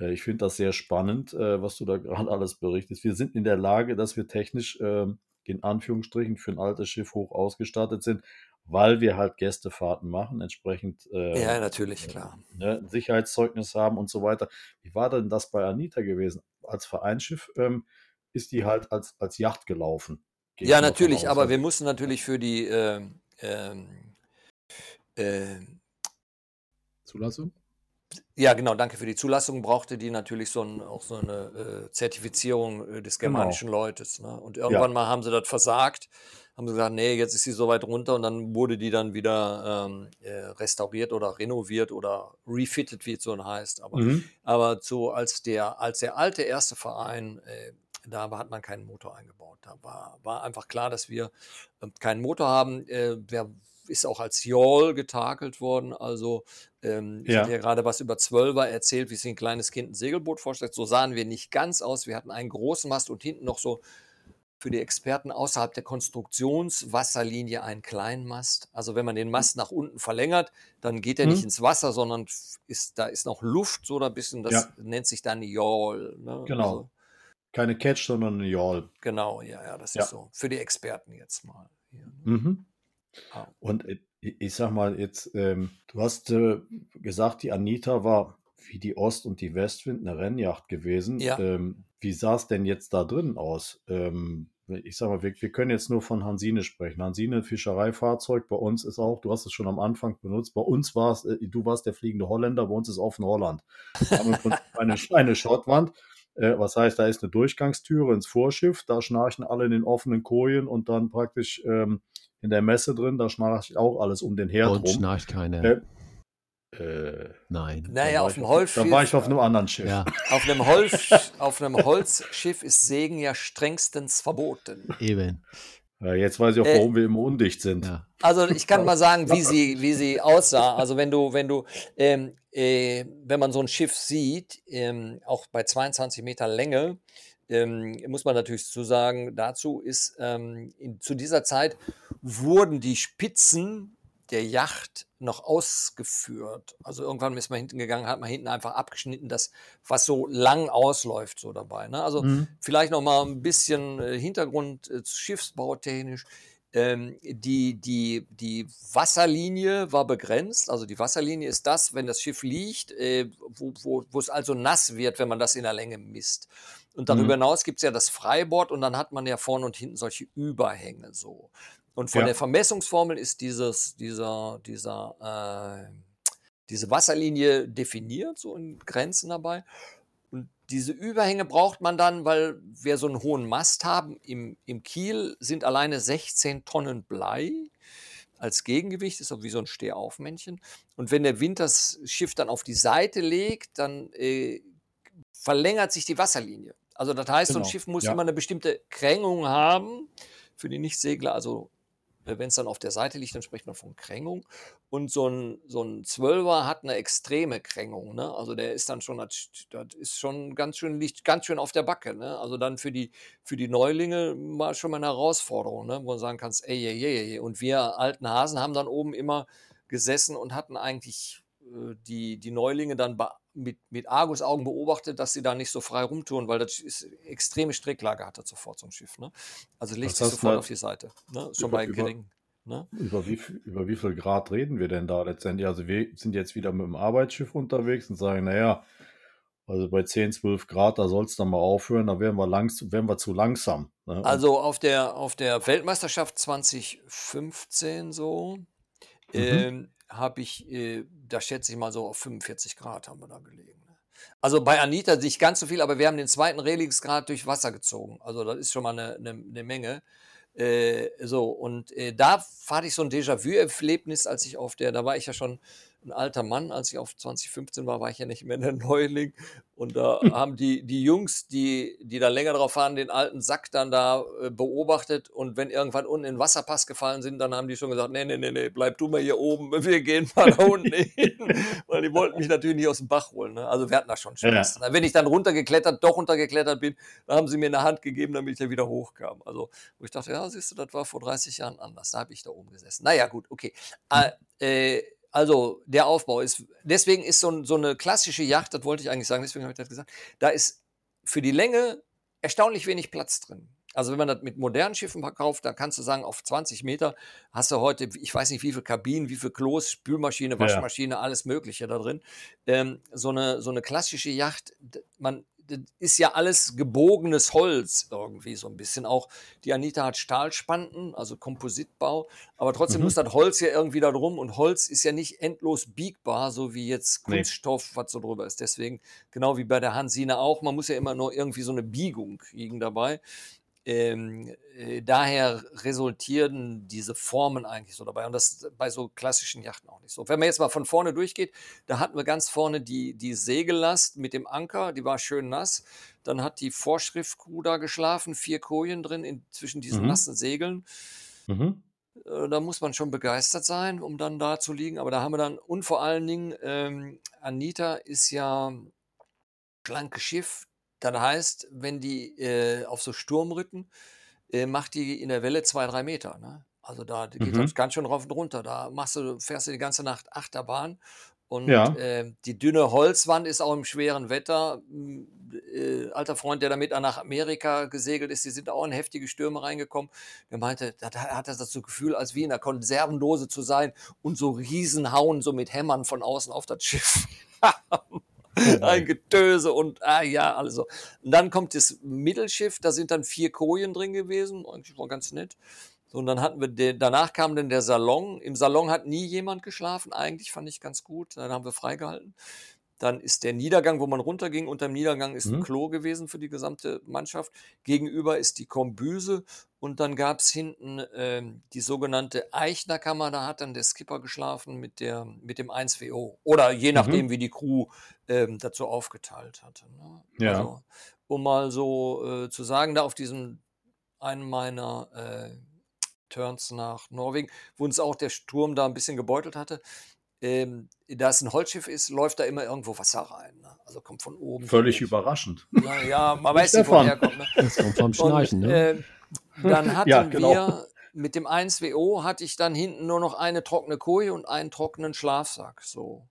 Äh, Ich finde das sehr spannend, äh, was du da gerade alles berichtest. Wir sind in der Lage, dass wir technisch ähm, in Anführungsstrichen für ein altes Schiff hoch ausgestattet sind, weil wir halt Gästefahrten machen, entsprechend äh, Ja, natürlich, klar. ne, ein Sicherheitszeugnis haben und so weiter. Wie war denn das bei Anita gewesen? Als Vereinsschiff ähm, ist die halt als, als Yacht gelaufen. Ja, natürlich, aber Also- wir mussten natürlich für die ähm, ähm, Zulassung? Ja, genau, danke für die Zulassung. Brauchte die natürlich so ein, auch so eine äh, Zertifizierung äh, des Genau. germanischen Leutes. Ne? Und irgendwann mal haben sie das versagt, haben sie gesagt, nee, jetzt ist sie so weit runter und dann wurde die dann wieder ähm, äh, restauriert oder renoviert oder refitted, wie es so heißt. Aber, Mhm. aber so als der, als der alte erste Verein, äh, da hat man keinen Motor eingebaut. Da war, war einfach klar, dass wir ähm, keinen Motor haben. Äh, wer ist auch als Yawl getakelt worden. Also ähm, ich Ja. hatte ja gerade was über Zwölfer erzählt, wie sich ein kleines Kind ein Segelboot vorstellt. So sahen wir nicht ganz aus. Wir hatten einen großen Mast und hinten noch so für die Experten außerhalb der Konstruktionswasserlinie einen kleinen Mast. Also wenn man den Mast nach unten verlängert, dann geht er Mhm. nicht ins Wasser, sondern ist, da ist noch Luft so da ein bisschen. Das Ja. nennt sich dann Yawl. Ne? Genau. Also, Keine Catch, sondern eine Yawl. genau, ja, ja, das Ja. ist so. Für die Experten jetzt mal. Hier. Mhm. Ah. Und äh, ich sag mal jetzt, ähm, du hast äh, gesagt, die Anita war wie die Ost- und die Westwind eine Rennjacht gewesen. Ja. Ähm, wie sah es denn jetzt da drin aus? Ähm, ich sag mal, wir, wir können jetzt nur von Hansine sprechen. Hansine, Fischereifahrzeug, bei uns ist auch, du hast es schon am Anfang benutzt, bei uns war es, äh, du warst der fliegende Holländer, bei uns ist offen Holland. Wir haben eine, eine Schottwand. Äh, was heißt, da ist eine Durchgangstüre ins Vorschiff, da schnarchen alle in den offenen Kojen und dann praktisch ähm, in der Messe drin, da schnarcht auch alles um den Herd Und rum. schnarcht keiner. Äh, äh, Nein. Naja, auf dem Holzschiff. Da war ich auf einem anderen Schiff. Ja, Auf einem, Holz, auf einem Holzschiff ist Sägen ja strengstens verboten. eben. Ja, jetzt weiß ich auch, Äh, warum wir immer undicht sind. Ja. Also ich kann mal sagen, wie sie, wie sie aussah. Also wenn du, wenn du, ähm, äh, wenn man so ein Schiff sieht, ähm, auch bei 22 Meter Länge, ähm, muss man natürlich zu sagen, dazu ist ähm, in, zu dieser Zeit wurden die Spitzen der Yacht noch ausgeführt. Also irgendwann ist man hinten gegangen, hat man hinten einfach abgeschnitten, das, was so lang ausläuft, so dabei. Ne? Also Mhm. vielleicht noch mal ein bisschen äh, Hintergrund äh, schiffsbautechnisch. Ähm, die, die, die Wasserlinie war begrenzt. Also die Wasserlinie ist das, wenn das Schiff liegt, äh, wo, wo, wo es also nass wird, wenn man das in der Länge misst. Und darüber Mhm. hinaus gibt es ja das Freibord und dann hat man ja vorne und hinten solche Überhänge so. Und von Ja. der Vermessungsformel ist dieses, dieser, dieser, äh, diese Wasserlinie definiert, so in Grenzen dabei. Und diese Überhänge braucht man dann, weil wir so einen hohen Mast haben. Im, im Kiel sind alleine 16 Tonnen Blei als Gegengewicht, ist so wie so ein Stehaufmännchen. Und wenn der Wind das Schiff dann auf die Seite legt, dann äh, verlängert sich die Wasserlinie. Also das heißt, so ein Genau, Schiff muss ja. immer eine bestimmte Krängung haben für die Nichtsegler. Also wenn es dann auf der Seite liegt, dann spricht man von Krängung. Und so ein, so ein Zwölfer hat eine extreme Krängung. Ne? Also der ist dann schon, das, ist schon ganz schön, liegt ganz schön auf der Backe. Ne? Also dann für die, für die Neulinge war schon mal eine Herausforderung, ne? wo du sagen kannst, ey, ey, ey, ey. Und wir alten Hasen haben dann oben immer gesessen und hatten eigentlich äh, die, die Neulinge dann be- mit, mit Argusaugen beobachtet, dass sie da nicht so frei rumtouren, weil das ist extreme Strecklage hat das sofort so ein Schiff. Ne? Also legt sich sofort auf die Seite. Ne? Schon über- bei über- gering. Ne? Über wie, viel- über wie viel Grad reden wir denn da letztendlich? Also wir sind jetzt wieder mit dem Arbeitsschiff unterwegs und sagen, naja, also bei 10, 12 Grad, da soll es dann mal aufhören, da werden wir, langs werden wir zu langsam. Ne? Also auf der, auf der Weltmeisterschaft 2015 so ähm, habe ich, äh, da schätze ich mal so auf 45 Grad haben wir da gelegen. ne? Also bei Anita nicht ganz so viel, aber wir haben den zweiten Relingsgrad durch Wasser gezogen. Also das ist schon mal eine, eine, eine Menge. Äh, so, und äh, da hatte ich so ein Déjà-vu-Erlebnis, als ich auf der, da war ich ja schon ein alter Mann, als ich auf 2015 war, war ich ja nicht mehr der Neuling. Und da haben die, die Jungs, die, die da länger drauf waren, den alten Sack dann da äh, beobachtet. Und wenn irgendwann unten in den Wasserpass gefallen sind, dann haben die schon gesagt, nee, nee, nee, nee, bleib du mal hier oben, wir gehen mal da unten hin. Weil die wollten mich natürlich nicht aus dem Bach holen. Ne? Also wir hatten da schon Spaß. Wenn ich dann runtergeklettert, doch runtergeklettert bin, dann haben sie mir eine Hand gegeben, damit ich da wieder hochkam. Also wo ich dachte, ja, siehst du, das war vor 30 Jahren anders. Da habe ich da oben gesessen. Naja, gut, okay. Äh, äh, also der Aufbau ist, deswegen ist so, so eine klassische Yacht, das wollte ich eigentlich sagen, deswegen habe ich das gesagt, da ist für die Länge erstaunlich wenig Platz drin. Also wenn man das mit modernen Schiffen verkauft, dann kannst du sagen, auf 20 Meter hast du heute, ich weiß nicht wie viele Kabinen, wie viele Klos, Spülmaschine, Waschmaschine, alles Mögliche da drin. Ähm, so, eine, so eine klassische Yacht, man ist ja alles gebogenes Holz irgendwie so ein bisschen. Auch die Anita hat Stahlspanten, also Kompositbau, aber trotzdem Mhm. muss das Holz ja irgendwie da drum und Holz ist ja nicht endlos biegbar, so wie jetzt Nee. Kunststoff, was so drüber ist. Deswegen, genau wie bei der Hansine auch, man muss ja immer nur irgendwie so eine Biegung kriegen dabei. Ähm, äh, daher resultieren diese Formen eigentlich so dabei. Und das bei so klassischen Yachten auch nicht so. Wenn man jetzt mal von vorne durchgeht, da hatten wir ganz vorne die, die Segellast mit dem Anker, die war schön nass. Dann hat die Vorschriftcrew da geschlafen, vier Kojen drin in, zwischen diesen Mhm. nassen Segeln. Mhm. Äh, Da muss man schon begeistert sein, um dann da zu liegen. Aber da haben wir dann, und vor allen Dingen, ähm, Anita ist ja schlankes Schiff. Das heißt, wenn die äh, auf so Sturmrücken, äh, macht die in der Welle zwei, drei Meter. Ne? Also da geht Mhm. das ganz schön rauf und runter. Da machst du, fährst du die ganze Nacht Achterbahn. Und Ja. äh, die dünne Holzwand ist auch im schweren Wetter. Äh, alter Freund, der damit nach Amerika gesegelt ist, die sind auch in heftige Stürme reingekommen. Der meinte, da hat er das so Gefühl, als wie in einer Konservendose zu sein und so Riesenhauen so mit Hämmern von außen auf das Schiff. Ein Getöse und ah ja, alles so. Und dann kommt das Mittelschiff, da sind dann vier Kojen drin gewesen, eigentlich war ganz nett. So, und dann hatten wir, den, danach kam dann der Salon. Im Salon hat nie jemand geschlafen, eigentlich fand ich ganz gut. Dann haben wir freigehalten. Dann ist der Niedergang, wo man runterging. Unter dem Niedergang ist ein Mhm. Klo gewesen für die gesamte Mannschaft. Gegenüber ist die Kombüse. Und dann gab es hinten ähm, die sogenannte Eichnerkammer. Da hat dann der Skipper geschlafen mit, der, mit dem 1WO. Oder je nachdem, wie die Crew ähm, dazu aufgeteilt hatte. Ne? Ja. Also, um mal so äh, zu sagen, da auf diesem einen meiner äh, Turns nach Norwegen, wo uns auch der Sturm da ein bisschen gebeutelt hatte. Ähm, da es ein Holzschiff ist, läuft da immer irgendwo Wasser rein. Ne? Also kommt von oben. Völlig überraschend. oben. Ja, ja, man weiß nicht, woher kommt. Ne? Das kommt vom Schnarchen, Und, ne? äh, dann hatten Ja, genau. wir mit dem 1WO hatte ich dann hinten nur noch eine trockene Koje und einen trockenen Schlafsack. So,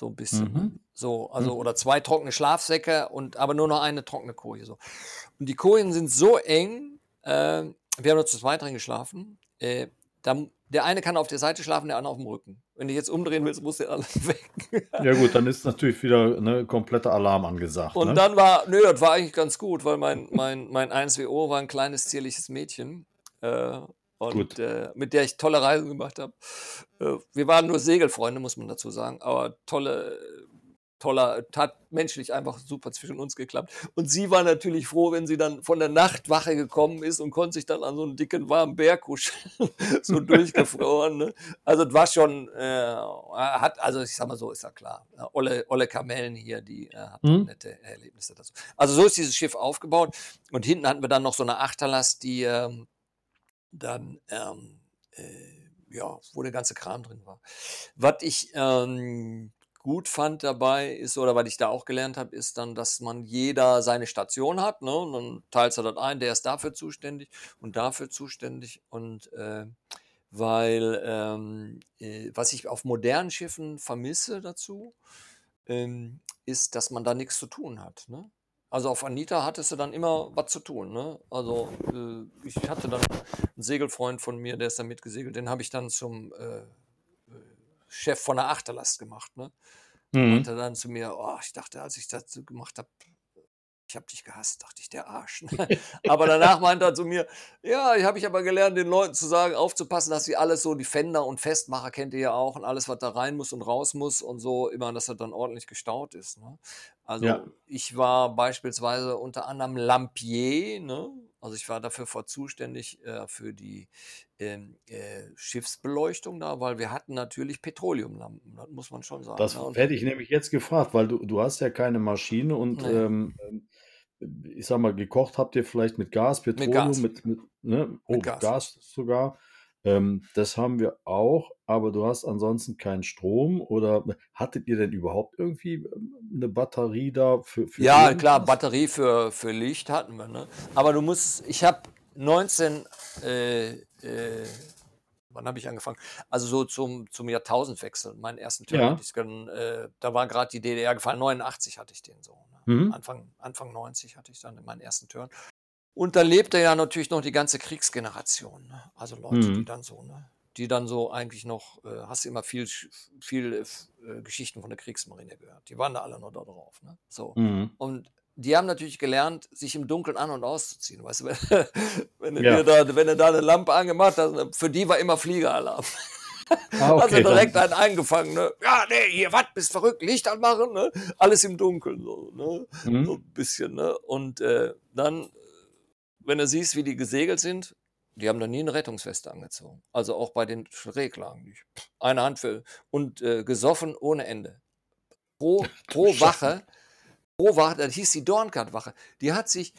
so ein bisschen. Mhm. So, also, Mhm. oder zwei trockene Schlafsäcke und aber nur noch eine trockene Koje. So. Und die Kojen sind so eng, äh, wir haben nur zu zweit drin geschlafen. Äh, da, der eine kann auf der Seite schlafen, der andere auf dem Rücken. Wenn du jetzt umdrehen willst, muss der andere weg. Ja gut, dann ist natürlich wieder ne, kompletter Alarm angesagt. Und ne? dann war, nö, das war eigentlich ganz gut, weil mein, mein, mein 1WO war ein kleines, zierliches Mädchen. Äh, und äh, mit der ich tolle Reisen gemacht habe. Äh, wir waren nur Segelfreunde, muss man dazu sagen, aber tolle, toller, hat menschlich einfach super zwischen uns geklappt. Und sie war natürlich froh, wenn sie dann von der Nachtwache gekommen ist und konnte sich dann an so einen dicken, warmen Berg kuscheln, so durchgefroren. Ne? Also es war schon, äh, hat, also ich sag mal so, ist ja klar. Olle, Olle Kamellen hier, die äh, hat Mhm. nette Erlebnisse dazu. Also so ist dieses Schiff aufgebaut. Und hinten hatten wir dann noch so eine Achterlast, die ähm, dann, ähm, äh, ja, wo der ganze Kram drin war. Was ich ähm, gut fand dabei ist, oder was ich da auch gelernt habe, ist dann, dass man jeder seine Station hat. Ne? Und dann teilst du das ein, der ist dafür zuständig und dafür zuständig. Und äh, weil, ähm, äh, was ich auf modernen Schiffen vermisse dazu, ähm, ist, dass man da nichts zu tun hat. Ne? Also auf Anita hattest du dann immer was zu tun. Ne? Also äh, ich hatte dann einen Segelfreund von mir, der ist da mitgesegelt, den habe ich dann zum äh, äh, Chef von der Achterlast gemacht. Ne? Mhm. Meinte dann zu mir, oh, ich dachte, als ich das gemacht habe, ich habe dich gehasst, dachte ich, der Arsch. ne? aber danach meinte er zu mir, ja, ich habe ich aber gelernt, den Leuten zu sagen, aufzupassen, dass sie alles so, die Fender und Festmacher kennt ihr ja auch und alles, was da rein muss und raus muss und so, immer, dass das dann ordentlich gestaut ist. Ne? Also Ja. ich war beispielsweise unter anderem Lampier, ne? Also ich war dafür vor zuständig äh, für die ähm, äh, Schiffsbeleuchtung da, weil wir hatten natürlich Petroleumlampen, das muss man schon sagen. Das ne? Hätte ich nämlich jetzt gefragt, weil du, du hast ja keine Maschine und Nee. ähm, ähm, ich sag mal, gekocht habt ihr vielleicht mit Gas, Petroleum, Gas. mit, mit, ne? oh, Mit Gas. Gas. sogar. Ähm, das haben wir auch, aber du hast ansonsten keinen Strom oder hattet ihr denn überhaupt irgendwie ähm, eine Batterie da für, für Ja, klar, irgendwas? Batterie für, für Licht hatten wir, ne? Aber du musst, ich habe 19, äh, äh, wann habe ich angefangen? Also so zum, zum Jahrtausendwechsel, meinen ersten Turn Ja. äh, da war gerade die DDR gefallen, 89 hatte ich den so. Ne? Mhm. Anfang, Anfang 90 hatte ich dann meinen ersten Turn. Und da lebte ja natürlich noch die ganze Kriegsgeneration, ne? Also Leute, die Mhm. dann so, ne? Die dann so eigentlich noch, äh, hast du immer viel, viel äh, äh, Geschichten von der Kriegsmarine gehört. Die waren da alle noch da drauf, ne? So. Mhm. Und die haben natürlich gelernt, sich im Dunkeln an- und auszuziehen. Weißt du, wenn, wenn, du, Ja. da, wenn du da eine Lampe angemacht hast, für die war immer Fliegeralarm. Ah, Also okay, direkt dann, einen eingefangen, ne? Ja, nee, hier, was, bist verrückt, Licht anmachen, ne? Alles im Dunkeln, so, ne? So mhm. ein bisschen, ne? Und äh, dann, wenn du siehst, wie die gesegelt sind, die haben da nie eine Rettungsweste angezogen. Also auch bei den Schräglagen nicht. Eine Hand für und äh, gesoffen ohne Ende. Pro, pro Wache, pro Wache, das hieß die Dornkart-Wache, die hat sich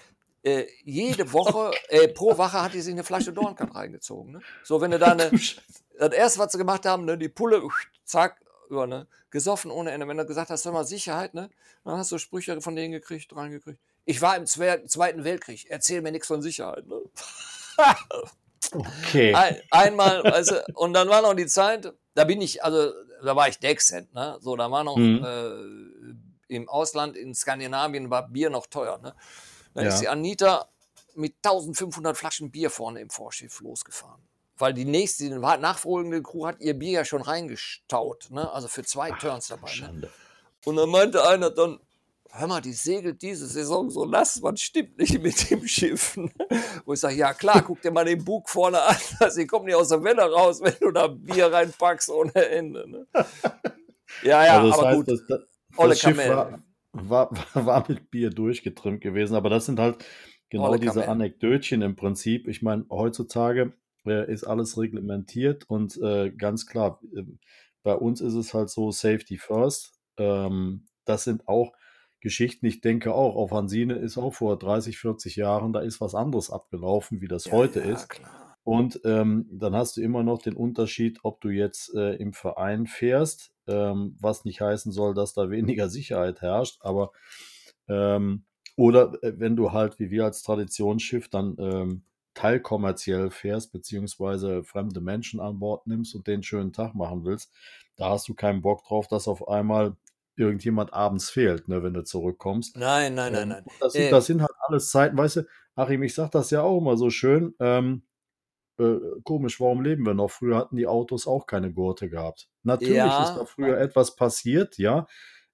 äh, jede Woche, äh, pro Wache hat die sich eine Flasche Dornkart reingezogen. Ne? So, wenn du da eine, das erste, was sie gemacht haben, ne, die Pulle, zack, über, ne, gesoffen ohne Ende. Wenn du gesagt hast, sag mal Sicherheit, ne, dann hast du Sprüche von denen gekriegt, reingekriegt. Ich war im Zwe Zweiten Weltkrieg, erzähl mir nichts von Sicherheit. Ne? okay. Ein, einmal, weißt du, und dann war noch die Zeit, da bin ich, also da war ich Dexent, ne? So, da war noch Mhm. äh, im Ausland, in Skandinavien war Bier noch teuer, ne? Da Ja. ist die Anita mit 1500 Flaschen Bier vorne im Vorschiff losgefahren. Weil die nächste, die nachfolgende Crew hat ihr Bier ja schon reingestaut, ne? Also für zwei Turns dabei. Ne? Und dann meinte einer dann, hör mal, die segelt diese Saison so nass, was stimmt nicht mit dem Schiff. ne? Wo ich sage, ja klar, guck dir mal den Bug vorne an, sie kommen nicht aus der Welle raus, wenn du da Bier reinpackst ohne Ende. Ne? Ja, ja, also das aber heißt, gut, das, das, Olle Schiff war, war, war mit Bier durchgetrimmt gewesen, aber das sind halt genau Olle diese Kamellen. Anekdötchen im Prinzip. Ich meine, heutzutage äh, ist alles reglementiert und äh, ganz klar, äh, bei uns ist es halt so Safety First. Ähm, das sind auch Geschichten, ich denke auch, auf Hansine ist auch vor 30, 40 Jahren, da ist was anderes abgelaufen, wie das Ja, heute ja, ist. Klar. Und ähm, dann hast du immer noch den Unterschied, ob du jetzt äh, im Verein fährst, ähm, was nicht heißen soll, dass da weniger Sicherheit herrscht, aber ähm, oder äh, wenn du halt wie wir als Traditionsschiff dann ähm, teilkommerziell fährst, beziehungsweise fremde Menschen an Bord nimmst und den schönen Tag machen willst, da hast du keinen Bock drauf, dass auf einmal irgendjemand abends fehlt, ne, wenn du zurückkommst. Nein, nein, nein, Ähm, nein. Das sind, Äh, das sind halt alles Zeiten, weißt du, Achim, ich sag das ja auch immer so schön. Ähm, äh, komisch, warum leben wir noch? Früher hatten die Autos auch keine Gurte gehabt. Natürlich Ja. ist da früher etwas passiert, ja.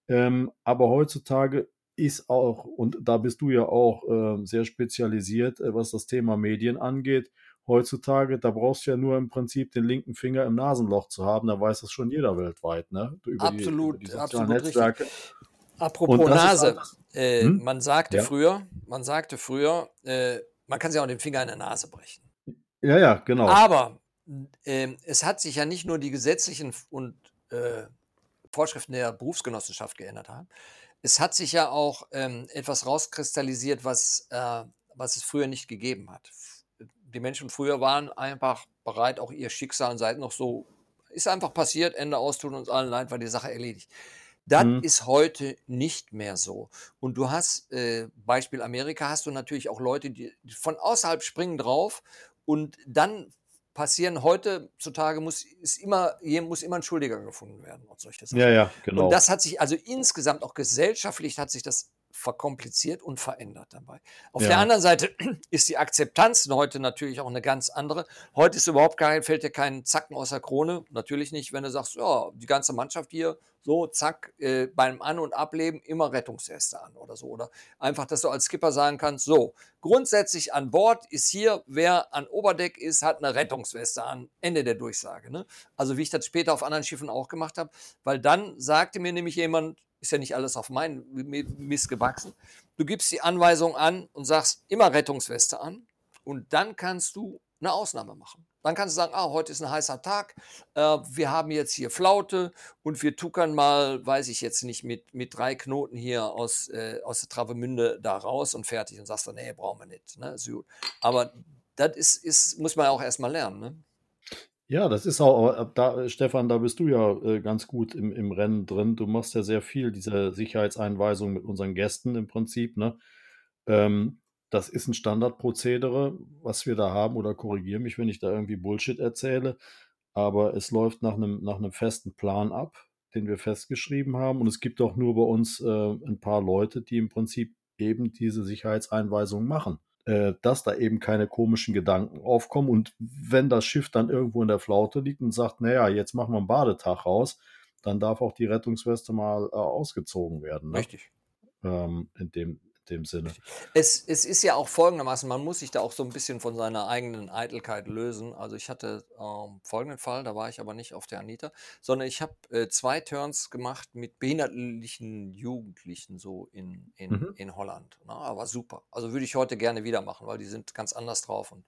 Ähm, aber heutzutage ist auch, und da bist du ja auch äh, sehr spezialisiert, äh, was das Thema Medien angeht. Heutzutage, da brauchst du ja nur im Prinzip den linken Finger im Nasenloch zu haben, da weiß das schon jeder weltweit, ne? Über absolut, die, über die absolut Netzwerke. richtig. Apropos Nase, alles- äh, Hm? man sagte Ja. früher, man sagte früher, äh, man kann sich auch den Finger in der Nase brechen. Ja, ja, genau. Aber ähm, es hat sich ja nicht nur die gesetzlichen und äh, Vorschriften der Berufsgenossenschaft geändert haben. Es hat sich ja auch ähm, etwas rauskristallisiert, was, äh, was es früher nicht gegeben hat. Die Menschen früher waren einfach bereit, auch ihr Schicksal und seid noch so, ist einfach passiert, Ende aus, tut uns allen leid, war die Sache erledigt. Das Mhm. ist heute nicht mehr so. Und du hast, äh, Beispiel Amerika, hast du natürlich auch Leute, die, von außerhalb springen drauf und dann passieren heutzutage muss ist immer muss immer ein Schuldiger gefunden werden und solche Sachen. ja, ja, genau. Und das hat sich also insgesamt auch gesellschaftlich hat sich das verkompliziert und verändert dabei. Auf Ja. der anderen Seite ist die Akzeptanz heute natürlich auch eine ganz andere. Heute ist überhaupt kein, fällt dir kein Zacken aus der Krone. Natürlich nicht, wenn du sagst, ja, die ganze Mannschaft hier, so, zack, äh, beim An- und Ableben immer Rettungsweste an oder so. Oder einfach, dass du als Skipper sagen kannst, so, grundsätzlich an Bord ist hier, wer an Oberdeck ist, hat eine Rettungsweste an. Ende der Durchsage. Ne? Also wie ich das später auf anderen Schiffen auch gemacht habe, weil dann sagte mir nämlich jemand, ist ja nicht alles auf meinen Mi- Mist gewachsen, du gibst die Anweisung an und sagst immer Rettungsweste an und dann kannst du eine Ausnahme machen. Dann kannst du sagen, ah, heute ist ein heißer Tag, äh, wir haben jetzt hier Flaute und wir tuckern mal, weiß ich jetzt nicht, mit, mit drei Knoten hier aus, äh, aus der Travemünde da raus und fertig und sagst dann, nee, brauchen wir nicht. Ne? Aber das ist, ist, muss man auch erstmal lernen. Ne? Ja, das ist auch, aber da, äh, Stefan, da bist du ja äh, ganz gut im, im Rennen drin. Du machst ja sehr viel diese Sicherheitseinweisung mit unseren Gästen im Prinzip, ne? Ähm, das ist ein Standardprozedere, was wir da haben, oder korrigiere mich, wenn ich da irgendwie Bullshit erzähle. Aber es läuft nach einem, nach einem festen Plan ab, den wir festgeschrieben haben. Und es gibt auch nur bei uns äh, ein paar Leute, die im Prinzip eben diese Sicherheitseinweisung machen äh, dass da eben keine komischen Gedanken aufkommen. Und wenn das Schiff dann irgendwo in der Flaute liegt und sagt, naja, jetzt machen wir einen Badetag raus, dann darf auch die Rettungsweste mal äh, ausgezogen werden. Ne? Richtig. Ähm, in, dem, dem Sinne. Es, es ist ja auch folgendermaßen, man muss sich da auch so ein bisschen von seiner eigenen Eitelkeit lösen. Also ich hatte ähm, folgenden Fall, da war ich aber nicht auf der Anita, sondern ich habe äh, zwei Turns gemacht mit behindertlichen Jugendlichen so in, in, Mhm. in Holland. Ne? Aber super. Also würde ich heute gerne wieder machen, weil die sind ganz anders drauf und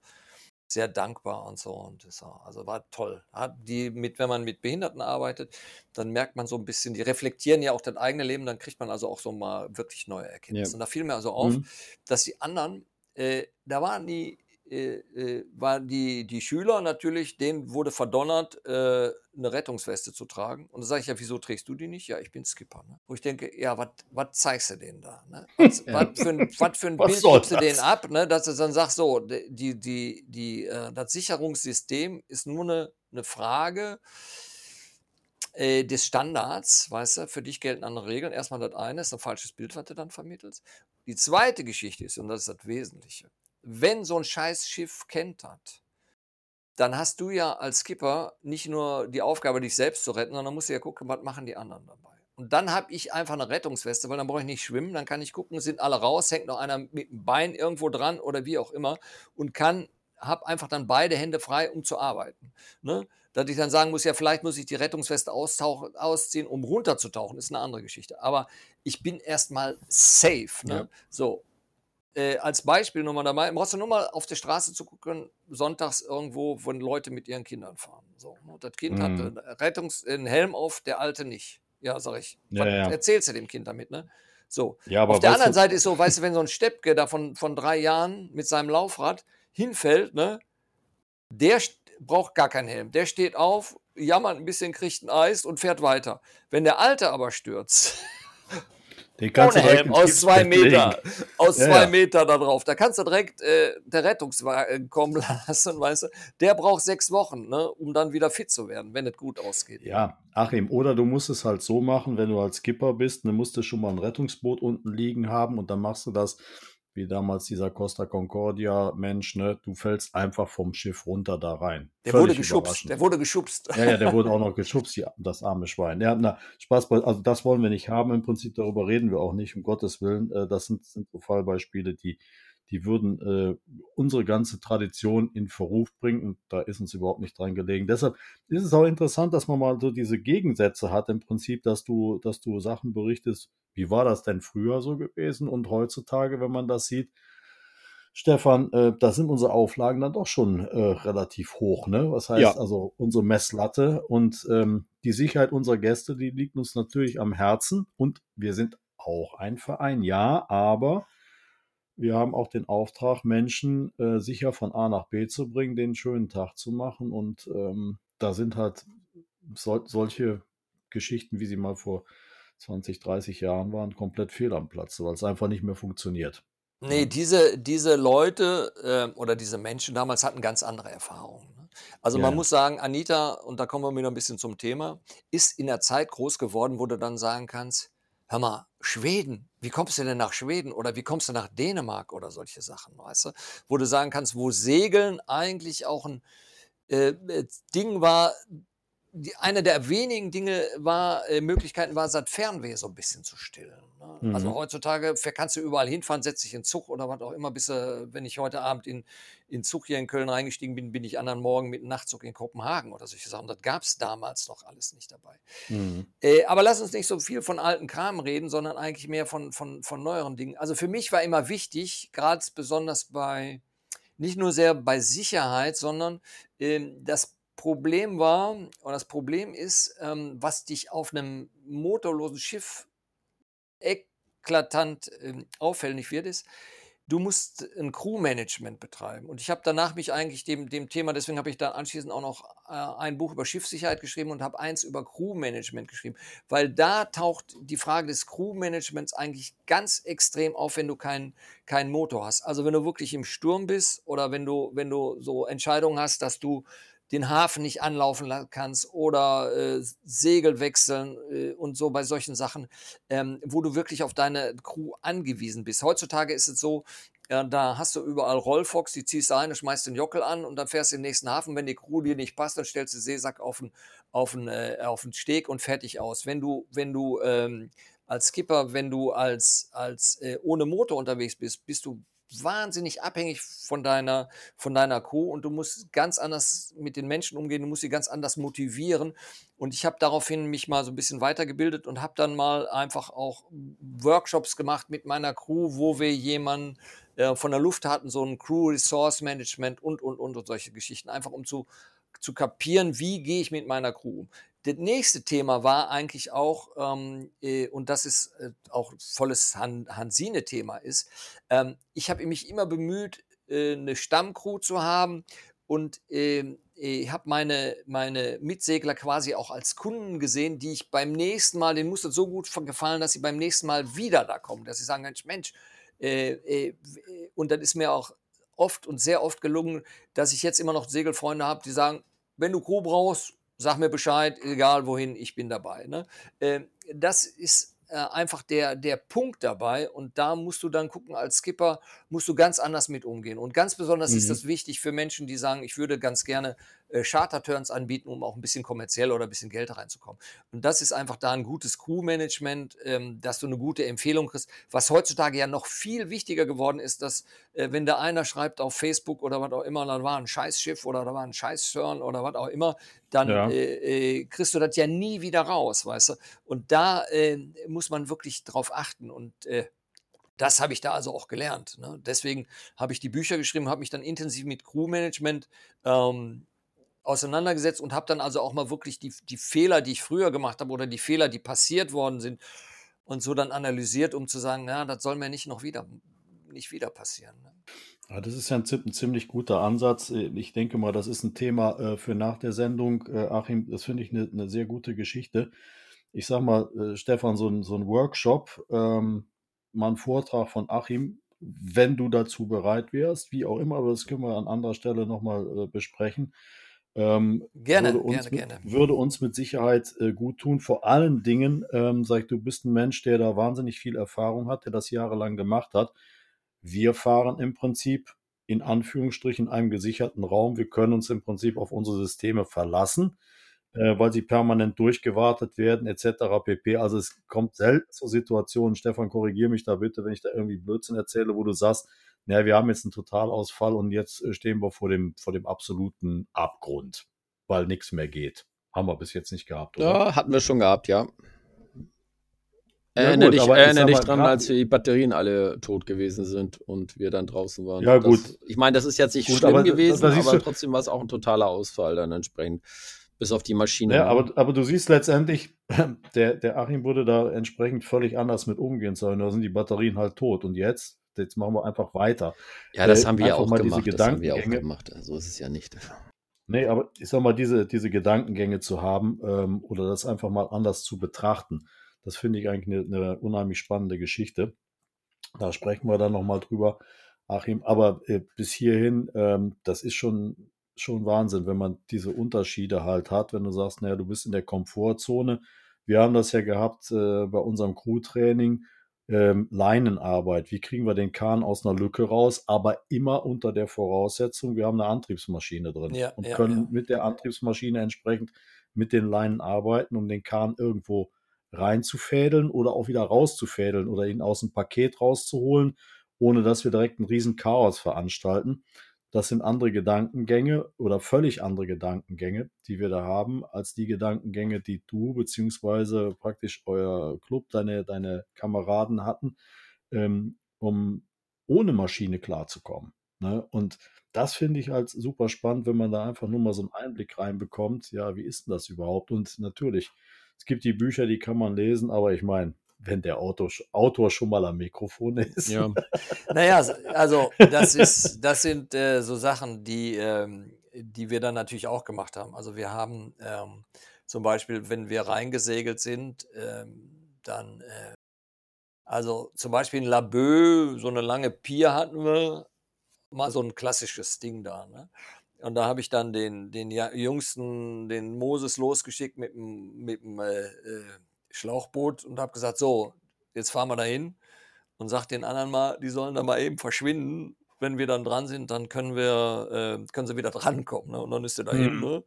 sehr dankbar und so. Und das war, also war toll. Hat die mit, wenn man mit Behinderten arbeitet, dann merkt man so ein bisschen, die reflektieren ja auch das eigene Leben, dann kriegt man also auch so mal wirklich neue Erkenntnisse. Ja. Und da fiel mir also auf, Mhm. dass die anderen, äh, da waren die, äh, äh, waren die, die Schüler natürlich, denen wurde verdonnert, äh, eine Rettungsweste zu tragen. Und da sage ich ja, wieso trägst du die nicht? Ja, ich bin Skipper. Ne? Wo ich denke, ja, was zeigst du denen da? Ne? Was Ja. für ein, wat für ein Bild gibst du denen ab, ne? dass du dann sagst, so, die, die, die, äh, das Sicherungssystem ist nur eine, eine Frage äh, des Standards, weißt du, für dich gelten andere Regeln. Erstmal das eine, ist ein falsches Bild, was du dann vermittelst. Die zweite Geschichte ist, und das ist das Wesentliche, wenn so ein scheiß Schiff kentert, dann hast du ja als Skipper nicht nur die Aufgabe, dich selbst zu retten, sondern musst du ja gucken, was machen die anderen dabei. Und dann habe ich einfach eine Rettungsweste, weil dann brauche ich nicht schwimmen, dann kann ich gucken, sind alle raus, hängt noch einer mit dem Bein irgendwo dran oder wie auch immer und kann, habe einfach dann beide Hände frei, um zu arbeiten. Ne? Dass ich dann sagen muss, ja, vielleicht muss ich die Rettungsweste ausziehen, um runterzutauchen, ist eine andere Geschichte. Aber ich bin erstmal safe. Ne? Ja. So, äh, als Beispiel nur mal dabei, brauchst du nur mal auf der Straße zu gucken, sonntags irgendwo, wo Leute mit ihren Kindern fahren. So, ne? Das Kind Mhm. hat einen, Rettungs-, einen Helm auf, der Alte nicht. Ja, sag ich. Ja, ja. erzählst du dem Kind damit, ne? So. Ja, aber auf der anderen Seite ist so, weißt du, wenn so ein Steppke da von, von drei Jahren mit seinem Laufrad hinfällt, ne? Der braucht gar keinen Helm. Der steht auf, jammert ein bisschen, kriegt ein Eis und fährt weiter. Wenn der Alte aber stürzt, Den kannst ohne Helm, aus zwei Meter, aus Ja, zwei ja. Meter da drauf. Da kannst du direkt äh, der Rettungswagen kommen lassen, weißt du. Der braucht sechs Wochen, ne, um dann wieder fit zu werden, wenn es gut ausgeht. Ja, Achim, oder du musst es halt so machen, wenn du als Skipper bist, dann musst du schon mal ein Rettungsboot unten liegen haben und dann machst du das, wie damals dieser Costa Concordia Mensch, ne? Du fällst einfach vom Schiff runter da rein. Der Völlig wurde geschubst. Der wurde geschubst. Ja, ja, der wurde auch noch geschubst, ja, das arme Schwein. Ja, na, Spaß, also das wollen wir nicht haben. Im Prinzip darüber reden wir auch nicht, um Gottes Willen. Äh, Das sind, sind so Fallbeispiele, die, die würden äh, unsere ganze Tradition in Verruf bringen und da ist uns überhaupt nicht dran gelegen. Deshalb ist es auch interessant, dass man mal so diese Gegensätze hat im Prinzip, dass du, dass du Sachen berichtest, wie war das denn früher so gewesen und heutzutage, wenn man das sieht, Stefan, äh, da sind unsere Auflagen dann doch schon äh, relativ hoch. Ne? Was heißt Ja. also unsere Messlatte und ähm, die Sicherheit unserer Gäste, die liegt uns natürlich am Herzen und wir sind auch ein Verein, ja, aber wir haben auch den Auftrag, Menschen äh, sicher von A nach B zu bringen, den schönen Tag zu machen und ähm, da sind halt sol solche Geschichten, wie sie mal vor 20, 30 Jahren waren, komplett fehl am Platz, weil es einfach nicht mehr funktioniert. Nee, diese, diese Leute äh, oder diese Menschen damals hatten ganz andere Erfahrungen. Ne? Also Ja, man muss sagen, Anita, und da kommen wir wieder ein bisschen zum Thema, ist in der Zeit groß geworden, wo du dann sagen kannst, hör mal, Schweden, wie kommst du denn nach Schweden oder wie kommst du nach Dänemark oder solche Sachen, weißt du? Wo du sagen kannst, wo Segeln eigentlich auch ein äh, äh, Ding war, die, eine der wenigen Dinge war, äh, Möglichkeiten war, das Fernweh so ein bisschen zu stillen. Ne? Also Mhm. heutzutage fähr- kannst du überall hinfahren, setz dich in Zug oder was auch immer, bis, äh, wenn ich heute Abend in, in Zug hier in Köln reingestiegen bin, bin ich anderen Morgen mit einem Nachtzug in Kopenhagen oder solche Sachen. Das gab es damals noch alles nicht dabei. Mhm. Äh, aber lass uns nicht so viel von alten Kram reden, sondern eigentlich mehr von, von, von neueren Dingen. Also für mich war immer wichtig, gerade besonders bei, nicht nur sehr bei Sicherheit, sondern ähm, das Problem war, oder das Problem ist, ähm, was dich auf einem motorlosen Schiff eklatant ähm, auffällig wird, ist, du musst ein Crewmanagement betreiben. Und ich habe danach mich eigentlich dem, dem Thema, deswegen habe ich dann anschließend auch noch äh, ein Buch über Schiffssicherheit geschrieben und habe eins über Crewmanagement geschrieben, weil da taucht die Frage des Crewmanagements eigentlich ganz extrem auf, wenn du keinen keinen Motor hast. Also wenn du wirklich im Sturm bist oder wenn du, wenn du so Entscheidungen hast, dass du den Hafen nicht anlaufen la- kannst oder äh, Segel wechseln äh, und so bei solchen Sachen, ähm, wo du wirklich auf deine Crew angewiesen bist. Heutzutage ist es so, ja, da hast du überall Rollfox, die ziehst du ein, schmeißt den Jockel an und dann fährst du den nächsten Hafen. Wenn die Crew dir nicht passt, dann stellst du Seesack auf den, auf den, äh, auf den Steg und fertig aus. Wenn du, wenn du ähm, als Skipper, wenn du als, als äh, ohne Motor unterwegs bist, bist du wahnsinnig abhängig von deiner, von deiner Crew und du musst ganz anders mit den Menschen umgehen, du musst sie ganz anders motivieren. Und ich habe daraufhin mich mal so ein bisschen weitergebildet und habe dann mal einfach auch Workshops gemacht mit meiner Crew, wo wir jemanden äh, von der Luft hatten, so ein Crew Resource Management und, und, und, und solche Geschichten, einfach um zu, zu kapieren, wie gehe ich mit meiner Crew um. Das nächste Thema war eigentlich auch, ähm, äh, und das ist äh, auch volles Han Hansine-Thema ist, ähm, ich habe mich immer bemüht, äh, eine Stammcrew zu haben und ähm, ich habe meine, meine Mitsegler quasi auch als Kunden gesehen, die ich beim nächsten Mal, denen muss das so gut gefallen, dass sie beim nächsten Mal wieder da kommen, dass sie sagen, Mensch, Mensch, äh, äh, und dann ist mir auch oft und sehr oft gelungen, dass ich jetzt immer noch Segelfreunde habe, die sagen, wenn du Crew brauchst, sag mir Bescheid, egal wohin, ich bin dabei. Ne? Äh, das ist äh, einfach der, der Punkt dabei und da musst du dann gucken, als Skipper musst du ganz anders mit umgehen. Und ganz besonders ist Mhm. das wichtig für Menschen, die sagen, ich würde ganz gerne äh, Charter-Turns anbieten, um auch ein bisschen kommerziell oder ein bisschen Geld reinzukommen. Und das ist einfach da ein gutes Crew-Management, ähm, dass du eine gute Empfehlung kriegst. Was heutzutage ja noch viel wichtiger geworden ist, dass äh, wenn da einer schreibt auf Facebook oder was auch immer, da war ein Scheißschiff oder da war ein Scheiß-Turn oder was auch immer, dann Ja. äh, äh, kriegst du das ja nie wieder raus, weißt du. Und da äh, muss man wirklich drauf achten und äh, das habe ich da also auch gelernt. Ne? Deswegen habe ich die Bücher geschrieben, habe mich dann intensiv mit Crewmanagement ähm, auseinandergesetzt und habe dann also auch mal wirklich die, die Fehler, die ich früher gemacht habe oder die Fehler, die passiert worden sind und so dann analysiert, um zu sagen, na, das soll mir nicht noch wieder, nicht wieder passieren. Ne? Ja, das ist ja ein, ein ziemlich guter Ansatz. Ich denke mal, das ist ein Thema äh, für nach der Sendung. Äh, Achim, das finde ich eine eine sehr gute Geschichte. Ich sag mal, äh, Stefan, so ein, so ein Workshop, ähm, mal ein Vortrag von Achim, wenn du dazu bereit wärst, wie auch immer, aber das können wir an anderer Stelle nochmal äh, besprechen. Ähm, Gerne, würde, uns gerne, mit, gerne. würde uns mit Sicherheit äh, gut tun. Vor allen Dingen, ähm, sag ich, du bist ein Mensch, der da wahnsinnig viel Erfahrung hat, der das jahrelang gemacht hat. Wir fahren im Prinzip in Anführungsstrichen einem gesicherten Raum. Wir können uns im Prinzip auf unsere Systeme verlassen. äh, weil sie permanent durchgewartet werden, etc. pp. Also es kommt selten zu Situationen, Stefan, korrigiere mich da bitte, wenn ich da irgendwie Blödsinn erzähle, wo du sagst, naja, wir haben jetzt einen Totalausfall und jetzt äh, stehen wir vor dem, vor dem absoluten Abgrund, weil nichts mehr geht. Haben wir bis jetzt nicht gehabt, oder? Ja, hatten wir schon gehabt, ja. Ja, erinnere gut, dich, erinnere dich dran, als die Batterien alle tot gewesen sind und wir dann draußen waren. Ja, Das, gut. ich meine, das ist jetzt nicht Gut, schlimm gewesen, da siehst aber trotzdem war es auch ein totaler Ausfall dann entsprechend. Bis auf die Maschine. Ja, aber, aber du siehst letztendlich, der, der Achim würde da entsprechend völlig anders mit umgehen sollen. Da sind die Batterien halt tot. Und jetzt, jetzt machen wir einfach weiter. ja, das äh, haben wir ja auch gemacht. Das haben wir auch gemacht. So ist es ja nicht. Nee, aber ich sag mal, diese, diese Gedankengänge zu haben ähm, oder das einfach mal anders zu betrachten, das finde ich eigentlich eine, eine unheimlich spannende Geschichte. Da sprechen wir dann nochmal drüber, Achim. Aber äh, bis hierhin, ähm, das ist schon, schon Wahnsinn, wenn man diese Unterschiede halt hat, wenn du sagst, naja, du bist in der Komfortzone. Wir haben das ja gehabt äh, bei unserem Crew-Training, ähm, Leinenarbeit. Wie kriegen wir den Kahn aus einer Lücke raus? Aber immer unter der Voraussetzung, wir haben eine Antriebsmaschine drin Ja, und ja, können ja. mit der Antriebsmaschine entsprechend mit den Leinen arbeiten, um den Kahn irgendwo reinzufädeln oder auch wieder rauszufädeln oder ihn aus dem Paket rauszuholen, ohne dass wir direkt ein riesen Chaos veranstalten. Das sind andere Gedankengänge oder völlig andere Gedankengänge, die wir da haben, als die Gedankengänge, die du beziehungsweise praktisch euer Club, deine, deine Kameraden hatten, ähm, um ohne Maschine klarzukommen. Ne? Und das finde ich halt super spannend, wenn man da einfach nur mal so einen Einblick reinbekommt. Ja, wie ist denn das überhaupt? Und natürlich, es gibt die Bücher, die kann man lesen, aber ich meine, wenn der Autor, Autor schon mal am Mikrofon ist. Ja. Naja, also das ist, das sind äh, so Sachen, die, ähm, die wir dann natürlich auch gemacht haben. Also wir haben ähm, zum Beispiel, wenn wir reingesegelt sind, ähm, dann, äh, also zum Beispiel in Laboe, so eine lange Pier hatten wir, mal so ein klassisches Ding da. Ne? Und da habe ich dann den, den Jüngsten, den Moses losgeschickt mit dem, mit dem äh, äh, Schlauchboot und habe gesagt, so, jetzt fahren wir dahin und sag den anderen mal, die sollen da mal eben verschwinden. Wenn wir dann dran sind, dann können wir, äh, können sie wieder drankommen. Ne? Und dann ist er da Mhm. eben. Ne?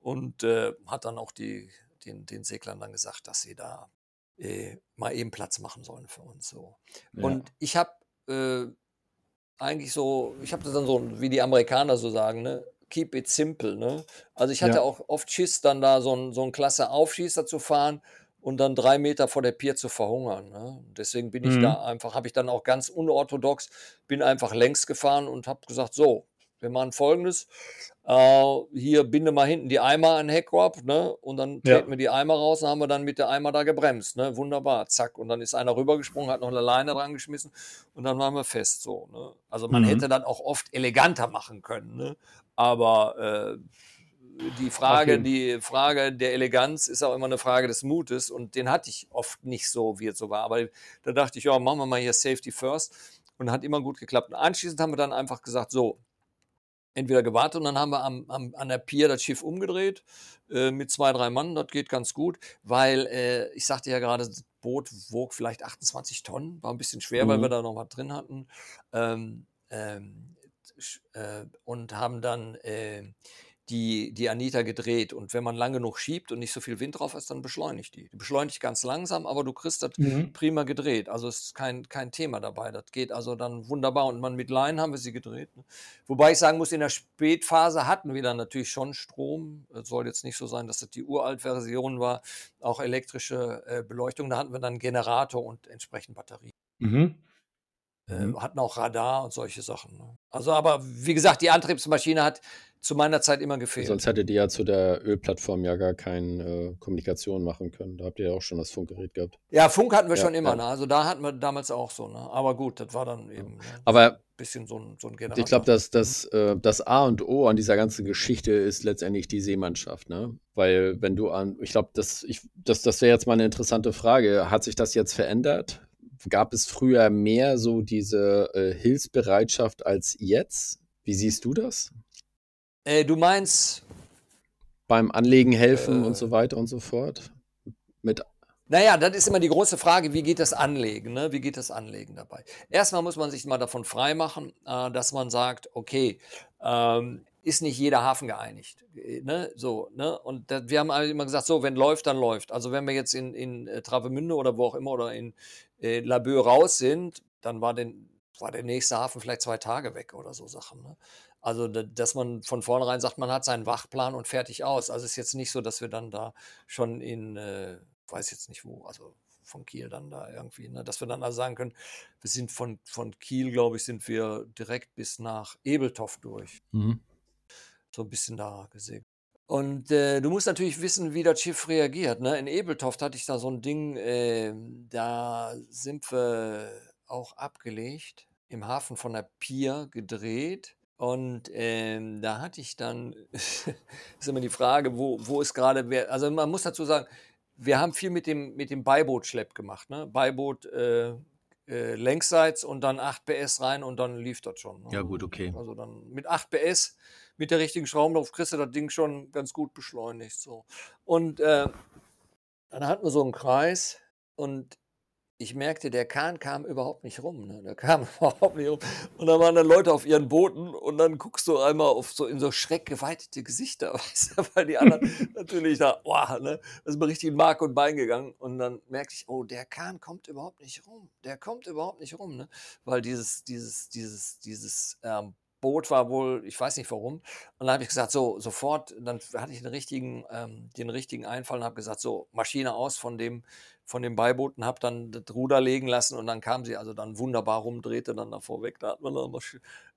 Und äh, hat dann auch die, den, den Seglern dann gesagt, dass sie da äh, mal eben Platz machen sollen für uns. So. Ja. Und ich habe äh, eigentlich so, ich habe das dann so, wie die Amerikaner so sagen, ne? Keep it simple, ne? Also ich hatte Ja. auch oft Schiss, dann da so so ein klasse Aufschießer zu fahren und dann drei Meter vor der Pier zu verhungern. Ne? Deswegen bin ich Mhm. da einfach, habe ich dann auch ganz unorthodox, bin einfach längs gefahren und habe gesagt, so, wir machen folgendes. Äh, hier binde mal hinten die Eimer an den Heckrob, ne? Und dann Ja. treten wir die Eimer raus und haben wir dann mit der Eimer da gebremst, ne? Wunderbar, zack. Und dann ist einer rübergesprungen, hat noch eine Leine dran geschmissen und dann waren wir fest so. Ne? Also man Mhm. hätte dann auch oft eleganter machen können, ne? Aber äh, die Frage, die Frage der Eleganz ist auch immer eine Frage des Mutes und den hatte ich oft nicht so, wie es so war. Aber da dachte ich, ja, machen wir mal hier Safety First und hat immer gut geklappt. Und anschließend haben wir dann einfach gesagt, so, entweder gewartet und dann haben wir am, am, an der Pier das Schiff umgedreht äh, mit zwei, drei Mann. Das geht ganz gut, weil äh, ich sagte ja gerade, das Boot wog vielleicht 28 Tonnen, war ein bisschen schwer, weil Mhm. wir da noch was drin hatten. Ähm, ähm, äh, und haben dann äh, die, die Anita gedreht. Und wenn man lang genug schiebt und nicht so viel Wind drauf ist, dann beschleunigt die. Die beschleunigt ganz langsam, aber du kriegst das Mhm. prima gedreht. Also es ist kein, kein Thema dabei. Das geht also dann wunderbar. Und man mit Line haben wir sie gedreht. Ne? Wobei ich sagen muss, in der Spätphase hatten wir dann natürlich schon Strom. Es soll jetzt nicht so sein, dass das die Uralt-Version war. Auch elektrische äh, Beleuchtung. Da hatten wir dann Generator und entsprechend Batterie. Mhm. Äh, Mhm. hatten auch Radar und solche Sachen. Ne? Also, aber wie gesagt, die Antriebsmaschine hat zu meiner Zeit immer gefehlt. Sonst hättet ihr ja zu der Ölplattform ja gar keine äh, Kommunikation machen können. Da habt ihr ja auch schon das Funkgerät gehabt. ja, Funk hatten wir Ja, schon immer. ja. Ne? Also da hatten wir damals auch so. Ne? Aber gut, das war dann eben ne? Aber ein bisschen so ein, so ein Generator. ich glaube, dass das, äh, das A und O an dieser ganzen Geschichte ist letztendlich die Seemannschaft, ne? Weil wenn du an, ich glaube, das, ich, das, das wäre jetzt mal eine interessante Frage. Hat sich das jetzt verändert? Gab es früher mehr so diese äh, Hilfsbereitschaft als jetzt? Wie siehst du das? Äh, du meinst, Beim Anlegen helfen Äh. und so weiter und so fort? Mit, naja, das ist immer die große Frage, wie geht das Anlegen? Ne? Wie geht das Anlegen dabei? Erstmal muss man sich mal davon freimachen, äh, dass man sagt, okay, ähm, ist nicht jeder Hafen geeinigt. Äh, ne? So, ne? Und da, wir haben immer gesagt, so, wenn läuft, dann läuft. Also wenn wir jetzt in, in äh, Travemünde oder wo auch immer oder in äh, Laboe raus sind, dann war, den, war der nächste Hafen vielleicht zwei Tage weg oder so Sachen. Ne? Also, dass man von vornherein sagt, man hat seinen Wachplan und fertig aus. Also es ist jetzt nicht so, dass wir dann da schon in, äh, weiß jetzt nicht wo, also von Kiel dann da irgendwie, ne? dass wir dann also sagen können, wir sind von, von Kiel, glaube ich, sind wir direkt bis nach Ebeltoff durch. Mhm. So ein bisschen da gesehen. Und äh, du musst natürlich wissen, wie das Schiff reagiert. Ne? In Ebeltoft hatte ich da so ein Ding, äh, da sind wir auch abgelegt, im Hafen von der Pier gedreht. Und ähm, da hatte ich dann, ist immer die Frage, wo, wo ist gerade, also man muss dazu sagen, wir haben viel mit dem, mit dem Beibootschlepp gemacht. Ne? Beiboot äh, äh, längsseits und dann 8 PS rein und dann lief das schon. Ne? Ja, gut, okay. Also dann mit 8 PS, mit der richtigen Schraubenlauf kriegst du das Ding schon ganz gut beschleunigt. So. Und äh, dann hatten wir so einen Kreis und ich merkte, der Kahn kam überhaupt nicht rum. Ne? Der kam überhaupt nicht rum. Und da waren dann Leute auf ihren Booten und dann guckst du einmal auf so in so schreckgeweitete Gesichter, weißt du, weil die anderen natürlich da, boah, ne, das ist mir richtig in Mark und Bein gegangen. Und dann merkte ich, oh, der Kahn kommt überhaupt nicht rum. Der kommt überhaupt nicht rum, ne? Weil dieses, dieses, dieses, dieses ähm, Boot war wohl, ich weiß nicht warum. Und dann habe ich gesagt, so, sofort, dann hatte ich den richtigen, ähm, den richtigen Einfall und habe gesagt, so, Maschine aus von dem, von dem Beibooten, habe dann das Ruder legen lassen und dann kam sie also dann wunderbar rum, drehte dann davor weg. Da hat man dann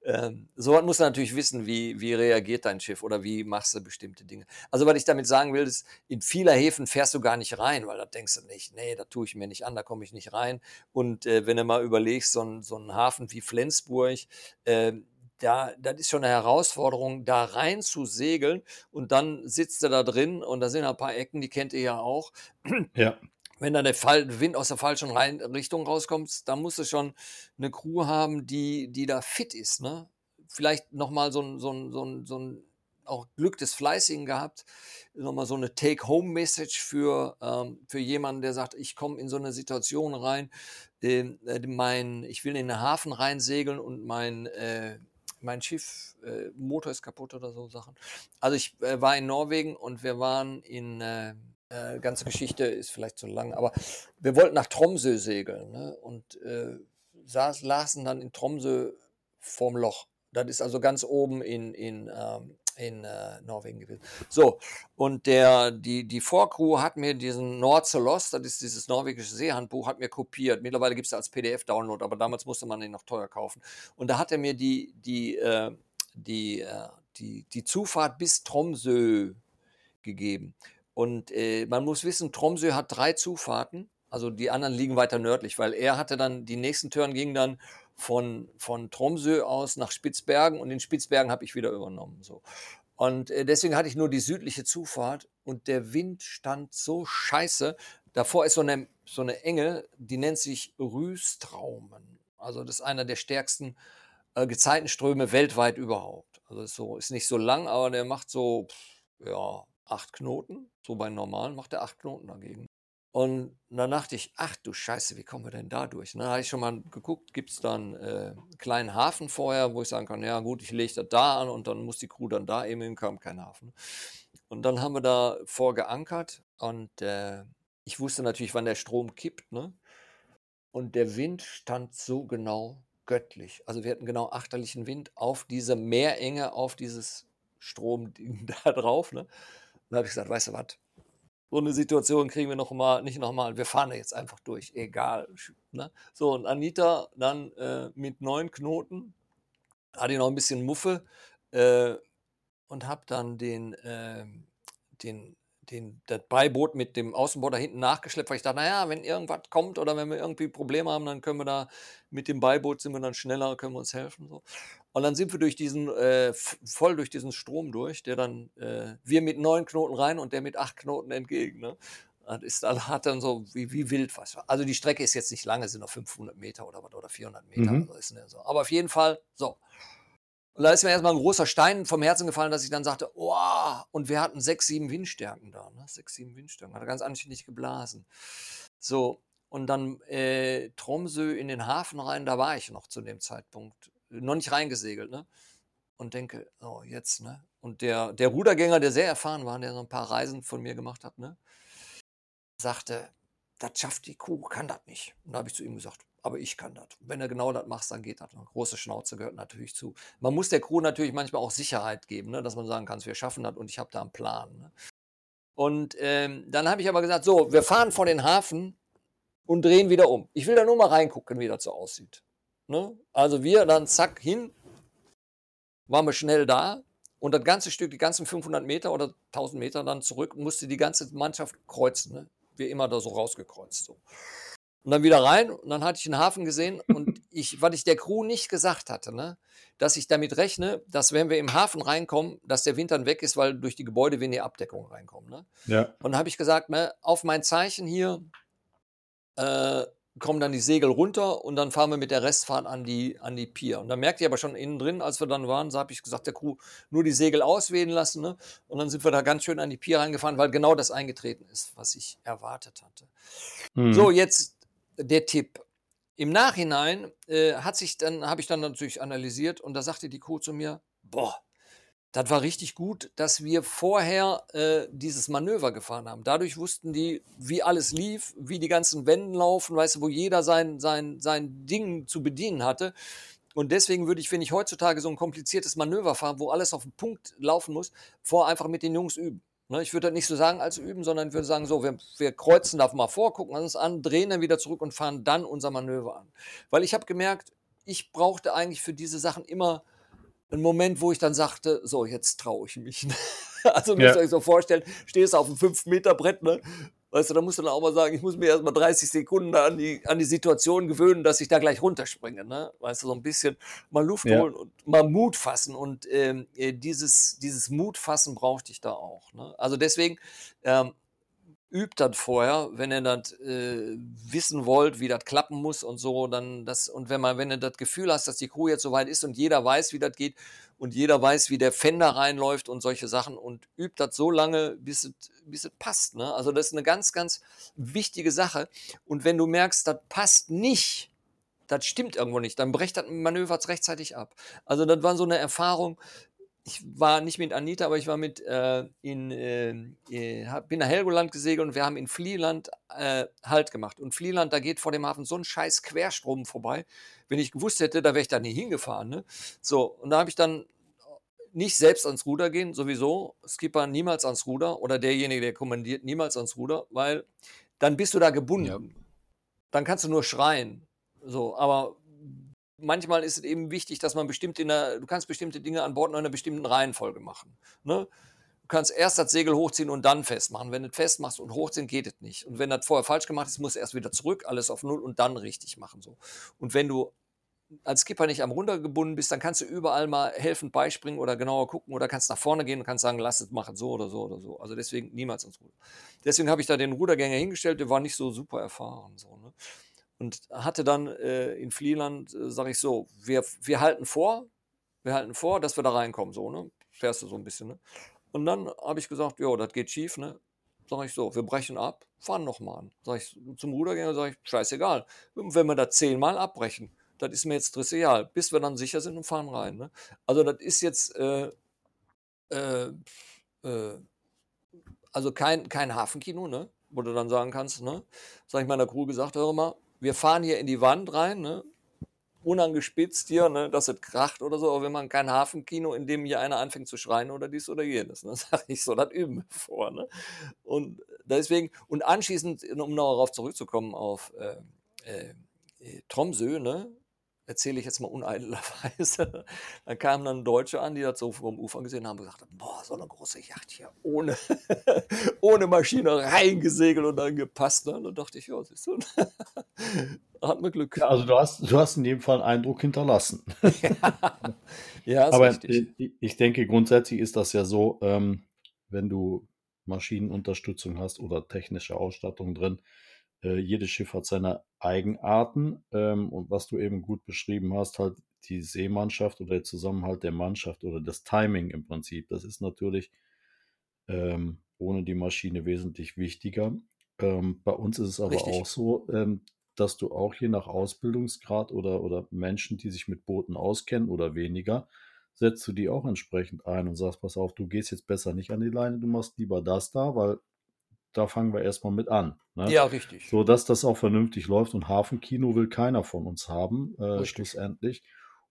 ähm, so muss man natürlich wissen, wie, wie reagiert dein Schiff oder wie machst du bestimmte Dinge. Also was ich damit sagen will, ist, in vieler Häfen fährst du gar nicht rein, weil da denkst du nicht, nee, da tue ich mir nicht an, da komme ich nicht rein. Und äh, wenn du mal überlegst, so ein, so ein Hafen wie Flensburg, äh, da, das ist schon eine Herausforderung, da rein zu segeln und dann sitzt er da drin und da sind ein paar Ecken, die kennt ihr ja auch. Ja wenn dann der Fall, Wind aus der falschen Richtung rauskommt, dann musst du schon eine Crew haben, die, die da fit ist. Ne? Vielleicht nochmal so ein, so, ein, so, ein, so ein auch Glück des Fleißigen gehabt, nochmal so eine Take-Home-Message für, ähm, für jemanden, der sagt, ich komme in so eine Situation rein, äh, mein, ich will in den Hafen reinsegeln und mein, äh, mein Schiff, äh, Motor ist kaputt oder so Sachen. Also ich äh, war in Norwegen und wir waren in äh, äh, ganze Geschichte ist vielleicht zu lang, aber wir wollten nach Tromsø segeln ne? und äh, saß, lasen dann in Tromsø vorm Loch. Das ist also ganz oben in, in, ähm, in äh, Norwegen gewesen. So, und der, die, die Vorcrew hat mir diesen Nordselos, das ist dieses norwegische Seehandbuch, hat mir kopiert. Mittlerweile gibt es als PDF-Download, aber damals musste man den noch teuer kaufen. Und da hat er mir die, die, äh, die, äh, die, die Zufahrt bis Tromsø gegeben. Und äh, man muss wissen, Tromsø hat drei Zufahrten, also die anderen liegen weiter nördlich, weil er hatte dann, die nächsten Türen gingen dann von, von Tromsø aus nach Spitzbergen und in Spitzbergen habe ich wieder übernommen. So. Und äh, deswegen hatte ich nur die südliche Zufahrt und der Wind stand so scheiße. Davor ist so eine, so eine Enge, die nennt sich Rüstraumen. Also das ist einer der stärksten äh, Gezeitenströme weltweit überhaupt. Also ist, so, ist nicht so lang, aber der macht so, ja, acht Knoten. So bei normalen macht er acht Knoten dagegen. Und dann dachte ich, ach du Scheiße, wie kommen wir denn da durch? Und dann habe ich schon mal geguckt, gibt es da einen äh, kleinen Hafen vorher, wo ich sagen kann, ja gut, ich lege das da an und dann muss die Crew dann da eben hin, kam kein Hafen. Und dann haben wir da vorgeankert und äh, ich wusste natürlich, wann der Strom kippt. Ne? Und der Wind stand so genau göttlich. Also wir hatten genau achterlichen Wind auf diese Meerenge, auf dieses Stromding da drauf. Ne? dann habe ich gesagt, weißt du was, so eine Situation kriegen wir noch mal, nicht nochmal, wir fahren jetzt einfach durch, egal. Ne? So, und Anita dann äh, mit neun Knoten, hatte ich noch ein bisschen Muffe äh, und habe dann den, äh, den den, das Beiboot mit dem Außenboot da hinten nachgeschleppt, weil ich dachte, naja, wenn irgendwas kommt oder wenn wir irgendwie Probleme haben, dann können wir da mit dem Beiboot sind wir dann schneller, können wir uns helfen. So. Und dann sind wir durch diesen, äh, voll durch diesen Strom durch, der dann, äh, wir mit neun Knoten rein und der mit acht Knoten entgegen. Ne? Das ist dann, hat dann so wie, wie wild was. Also die Strecke ist jetzt nicht lange, sind noch 500 Meter oder, oder 400 Meter. Mhm. Also ist ne, so. Aber auf jeden Fall, so. Und da ist mir erstmal ein großer Stein vom Herzen gefallen, dass ich dann sagte, oh, und wir hatten sechs, sieben Windstärken da, ne? sechs, sieben Windstärken, hat er ganz anständig geblasen. So, und dann äh, Tromsø in den Hafen rein, da war ich noch zu dem Zeitpunkt, noch nicht reingesegelt, ne? und denke, oh, jetzt, ne? Und der, der Rudergänger, der sehr erfahren war, der so ein paar Reisen von mir gemacht hat, ne? sagte, das schafft die Kuh, kann das nicht. Und da habe ich zu ihm gesagt, aber ich kann das. Wenn du genau das machst, dann geht das. Eine große Schnauze gehört natürlich zu. Man muss der Crew natürlich manchmal auch Sicherheit geben, ne? dass man sagen kann, wir schaffen das und ich habe da einen Plan. Ne? Und ähm, dann habe ich aber gesagt, so, wir fahren vor den Hafen und drehen wieder um. Ich will da nur mal reingucken, wie das so aussieht. Ne? Also wir dann zack hin, waren wir schnell da und das ganze Stück, die ganzen 500 Meter oder 1000 Meter dann zurück, musste die ganze Mannschaft kreuzen. Ne? Wir immer da so rausgekreuzt. So. Und dann wieder rein und dann hatte ich einen Hafen gesehen und ich, weil ich der Crew nicht gesagt hatte, ne, dass ich damit rechne, dass wenn wir im Hafen reinkommen, dass der Wind dann weg ist, weil durch die Gebäude weniger Abdeckung reinkommen. Ne? Ja. Und dann habe ich gesagt, ne, auf mein Zeichen hier äh, kommen dann die Segel runter und dann fahren wir mit der Restfahrt an die, an die Pier. Und dann merkte ich aber schon innen drin, als wir dann waren, so habe ich gesagt, der Crew nur die Segel auswählen lassen. Ne? Und dann sind wir da ganz schön an die Pier reingefahren, weil genau das eingetreten ist, was ich erwartet hatte. Hm. So, jetzt der Tipp. Im Nachhinein äh, hat sich dann, habe ich dann natürlich analysiert und da sagte die Crew zu mir, boah, das war richtig gut, dass wir vorher äh, dieses Manöver gefahren haben. Dadurch wussten die, wie alles lief, wie die ganzen Wände laufen, weißt du, wo jeder sein, sein, sein Ding zu bedienen hatte. Und deswegen würde ich, wenn ich heutzutage so ein kompliziertes Manöver fahre, wo alles auf den Punkt laufen muss, vor einfach mit den Jungs üben. Ne, ich würde das nicht so sagen als üben, sondern ich würde sagen, so, wir, wir kreuzen da mal vor, gucken uns an, drehen dann wieder zurück und fahren dann unser Manöver an. Weil ich habe gemerkt, ich brauchte eigentlich für diese Sachen immer einen Moment, wo ich dann sagte, so, jetzt traue ich mich. Also müsst Ja. ihr euch so vorstellen, stehst auf einem 5-Meter-Brett, ne? Weißt du, da musst du dann auch mal sagen, ich muss mir erst mal 30 Sekunden an die, an die Situation gewöhnen, dass ich da gleich runterspringe, ne? Weißt du, so ein bisschen mal Luft Ja. holen und mal Mut fassen. Und ähm, äh, dieses, dieses Mut fassen brauchte ich da auch. Ne? Also deswegen, ähm, übt das vorher, wenn ihr das äh, wissen wollt, wie das klappen muss und so, dann das, und wenn man, wenn du das Gefühl hast, dass die Crew jetzt soweit ist und jeder weiß, wie das geht und jeder weiß, wie der Fender reinläuft und solche Sachen und übt das so lange, bis es, bis es passt. Ne? Also das ist eine ganz, ganz wichtige Sache. Und wenn du merkst, das passt nicht, das stimmt irgendwo nicht, dann brecht das Manöver rechtzeitig ab. Also das war so eine Erfahrung, ich war nicht mit Anita, aber ich war mit äh, in, äh, äh, bin nach Helgoland gesegelt und wir haben in Flieland äh, Halt gemacht. Und Flieland, da geht vor dem Hafen so ein scheiß Querstrom vorbei. Wenn ich gewusst hätte, da wäre ich da nie hingefahren. Ne? So, und da habe ich dann nicht selbst ans Ruder gehen, sowieso. Skipper niemals ans Ruder oder derjenige, der kommandiert, niemals ans Ruder, weil dann bist du da gebunden. Dann kannst du nur schreien. So, aber manchmal ist es eben wichtig, dass man bestimmte, der, du kannst bestimmte Dinge an Bord in einer bestimmten Reihenfolge machen. Ne? Du kannst erst das Segel hochziehen und dann festmachen. Wenn du es festmachst und hochziehen, geht es nicht. Und wenn das vorher falsch gemacht ist, musst du erst wieder zurück, alles auf Null und dann richtig machen. So. Und wenn du als Skipper nicht am Runder gebunden bist, dann kannst du überall mal helfend beispringen oder genauer gucken oder kannst nach vorne gehen und kannst sagen, lass es machen, so oder so oder so. Also deswegen niemals ans Ruder. Deswegen habe ich da den Rudergänger hingestellt, der war nicht so super erfahren. So, ne? Und hatte dann äh, in Flieland, äh, sage ich so, wir, wir halten vor, wir halten vor, dass wir da reinkommen, so, ne? Fährst du so ein bisschen, ne? Und dann habe ich gesagt, jo, das geht schief, ne? Sag ich so, wir brechen ab, fahren nochmal an. Sag ich zum Rudergänger, sag ich, scheißegal. Wenn wir da zehnmal abbrechen, das ist mir jetzt trivial, bis wir dann sicher sind und fahren rein. Ne? Also das ist jetzt äh, äh, äh, also kein, kein Hafenkino, ne? wo du dann sagen kannst, ne? sag ich meiner Crew gesagt, hör mal, wir fahren hier in die Wand rein, ne? unangespitzt hier, ne? dass es kracht oder so, aber wenn man kein Hafenkino, in dem hier einer anfängt zu schreien oder dies oder jenes, ne? sag ich so, das üben wir vor. Ne? Und deswegen, und anschließend, um noch darauf zurückzukommen, auf äh, äh, Tromsø, ne? Erzähle ich jetzt mal uneidlerweise, dann kamen dann Deutsche an, die das so vom Ufer gesehen haben und gesagt haben, boah, so eine große Yacht hier, ohne, ohne Maschine reingesegelt und dann gepasst. Ne? Und dann dachte ich, ja, siehst du, hat mir Glück. Ja, also du hast, du hast in dem Fall einen Eindruck hinterlassen. ja, ist Aber richtig. ich denke, grundsätzlich ist das ja so, ähm, wenn du Maschinenunterstützung hast oder technische Ausstattung drin, äh, jedes Schiff hat seine Eigenarten. Ähm, und was du eben gut beschrieben hast, halt die Seemannschaft oder der Zusammenhalt der Mannschaft oder das Timing im Prinzip, das ist natürlich ähm, ohne die Maschine wesentlich wichtiger. Ähm, bei uns ist es aber Richtig. auch so, ähm, dass du auch je nach Ausbildungsgrad oder, oder Menschen, die sich mit Booten auskennen oder weniger, setzt du die auch entsprechend ein und sagst, pass auf, du gehst jetzt besser nicht an die Leine, du machst lieber das da, weil da fangen wir erstmal mit an. Ne? Ja, richtig. So dass das auch vernünftig läuft und Hafenkino will keiner von uns haben, äh, schlussendlich.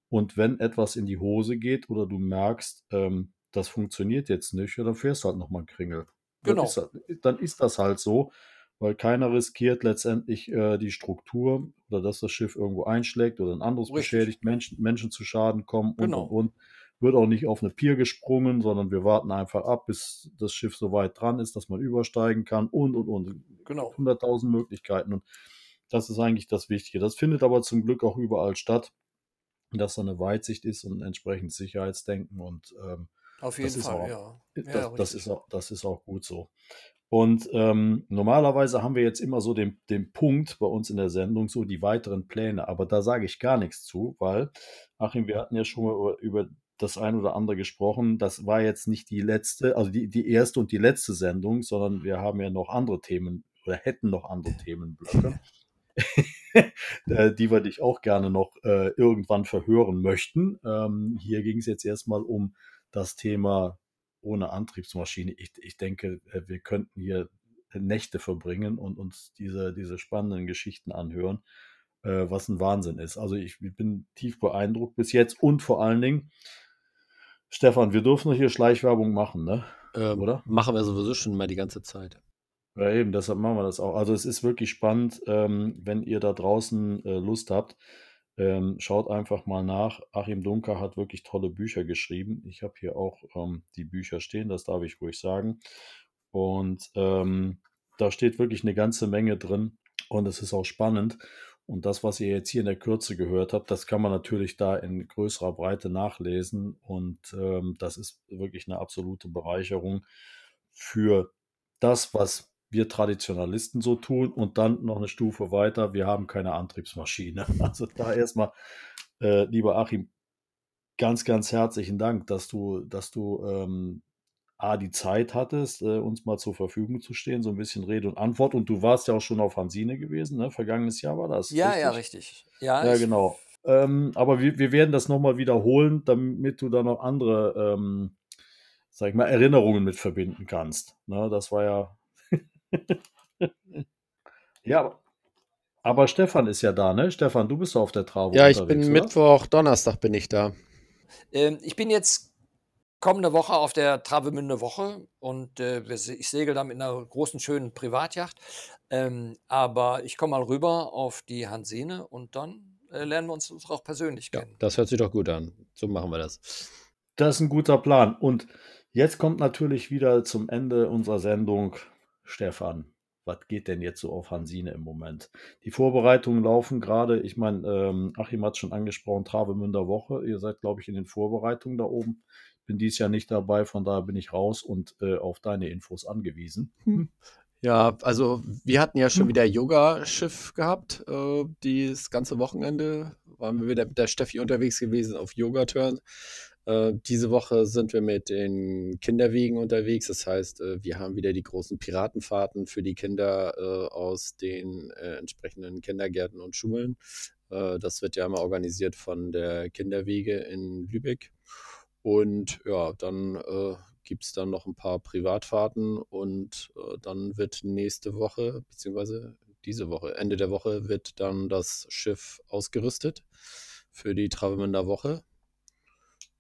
Und wenn etwas in die Hose geht oder du merkst, ähm, das funktioniert jetzt nicht, ja, dann fährst du halt nochmal einen Kringel. Dann Genau. ist, das- dann ist das halt so, weil keiner riskiert letztendlich äh, die Struktur oder dass das Schiff irgendwo einschlägt oder ein anderes Richtig. beschädigt, Menschen, Menschen zu Schaden kommen und, Genau. und, und. Wird auch nicht auf eine Pier gesprungen, sondern wir warten einfach ab, bis das Schiff so weit dran ist, dass man übersteigen kann und, und, und. Genau. 100.000 Möglichkeiten und das ist eigentlich das Wichtige. Das findet aber zum Glück auch überall statt, dass da eine Weitsicht ist und ein entsprechendes Sicherheitsdenken und ähm, Auf jeden Fall, auch, ja. das, Ja, das, ist auch, das ist auch gut so. Und ähm, normalerweise haben wir jetzt immer so den, den Punkt bei uns in der Sendung, so die weiteren Pläne. Aber da sage ich gar nichts zu, weil, Achim, wir hatten ja schon mal über, über das ein oder andere gesprochen. Das war jetzt nicht die letzte, also die, die erste und die letzte Sendung, sondern wir haben ja noch andere Themen oder hätten noch andere Themenblöcke, äh, die wir dich auch gerne noch äh, irgendwann verhören möchten. Ähm, hier ging es jetzt erstmal um das Thema ohne Antriebsmaschine. Ich, ich denke, äh, wir könnten hier Nächte verbringen und uns diese, diese spannenden Geschichten anhören, äh, was ein Wahnsinn ist. Also ich bin tief beeindruckt bis jetzt und vor allen Dingen, Stefan, wir dürfen hier Schleichwerbung machen, ne? Ähm, Oder? Machen wir sowieso schon mal die ganze Zeit. Ja, eben, deshalb machen wir das auch. Also es ist wirklich spannend, ähm, wenn ihr da draußen äh, Lust habt. Ähm, schaut einfach mal nach. Achim Dunker hat wirklich tolle Bücher geschrieben. Ich habe hier auch ähm, die Bücher stehen, das darf ich ruhig sagen. Und ähm, da steht wirklich eine ganze Menge drin und es ist auch spannend. Und das, was ihr jetzt hier in der Kürze gehört habt, das kann man natürlich da in größerer Breite nachlesen. Und ähm, das ist wirklich eine absolute Bereicherung für das, was wir Traditionalisten so tun. Und dann noch eine Stufe weiter, wir haben keine Antriebsmaschine. Also da erstmal, äh, lieber Achim, ganz, ganz herzlichen Dank, dass du, dass du ähm, A, die Zeit hattest, äh, uns mal zur Verfügung zu stehen, so ein bisschen Rede und Antwort. Und du warst ja auch schon auf Hansine gewesen, ne? Vergangenes Jahr war das. Ja, ja, richtig? richtig. Ja, Ja, genau. Ähm, aber wir, wir werden das nochmal wiederholen, damit du da noch andere, ähm, sag ich mal, Erinnerungen mit verbinden kannst. Ne? Das war ja. ja, aber Stefan ist ja da, ne? Stefan, du bist doch auf der Trave Ja, ich unterwegs, bin oder? Mittwoch, Donnerstag bin ich da. Ähm, ich bin jetzt kommende Woche auf der Travemünde Woche und äh, ich segel da mit einer großen, schönen Privatjacht. Ähm, aber ich komme mal rüber auf die Hansine und dann äh, lernen wir uns auch persönlich Ja, kennen. das hört sich doch gut an. So machen wir das. Das ist ein guter Plan. Und jetzt kommt natürlich wieder zum Ende unserer Sendung Stefan. Was geht denn jetzt so auf Hansine im Moment? Die Vorbereitungen laufen gerade. Ich meine, ähm, Achim hat schon angesprochen, Travemünder Woche. Ihr seid, glaube ich, in den Vorbereitungen da oben. Bin dies Jahr nicht dabei, von daher bin ich raus und äh, auf deine Infos angewiesen. Ja, also wir hatten ja schon wieder Yoga-Schiff gehabt. Äh, dieses ganze Wochenende waren wir wieder mit der Steffi unterwegs gewesen auf Yoga-Turn. Äh, diese Woche sind wir mit den Kinderwegen unterwegs. Das heißt, äh, wir haben wieder die großen Piratenfahrten für die Kinder äh, aus den äh, entsprechenden Kindergärten und Schulen. Äh, das wird ja immer organisiert von der Kinderwege in Lübeck. Und ja, dann äh, gibt es dann noch ein paar Privatfahrten und äh, dann wird nächste Woche, beziehungsweise diese Woche, Ende der Woche, wird dann das Schiff ausgerüstet für die Travemünder Woche.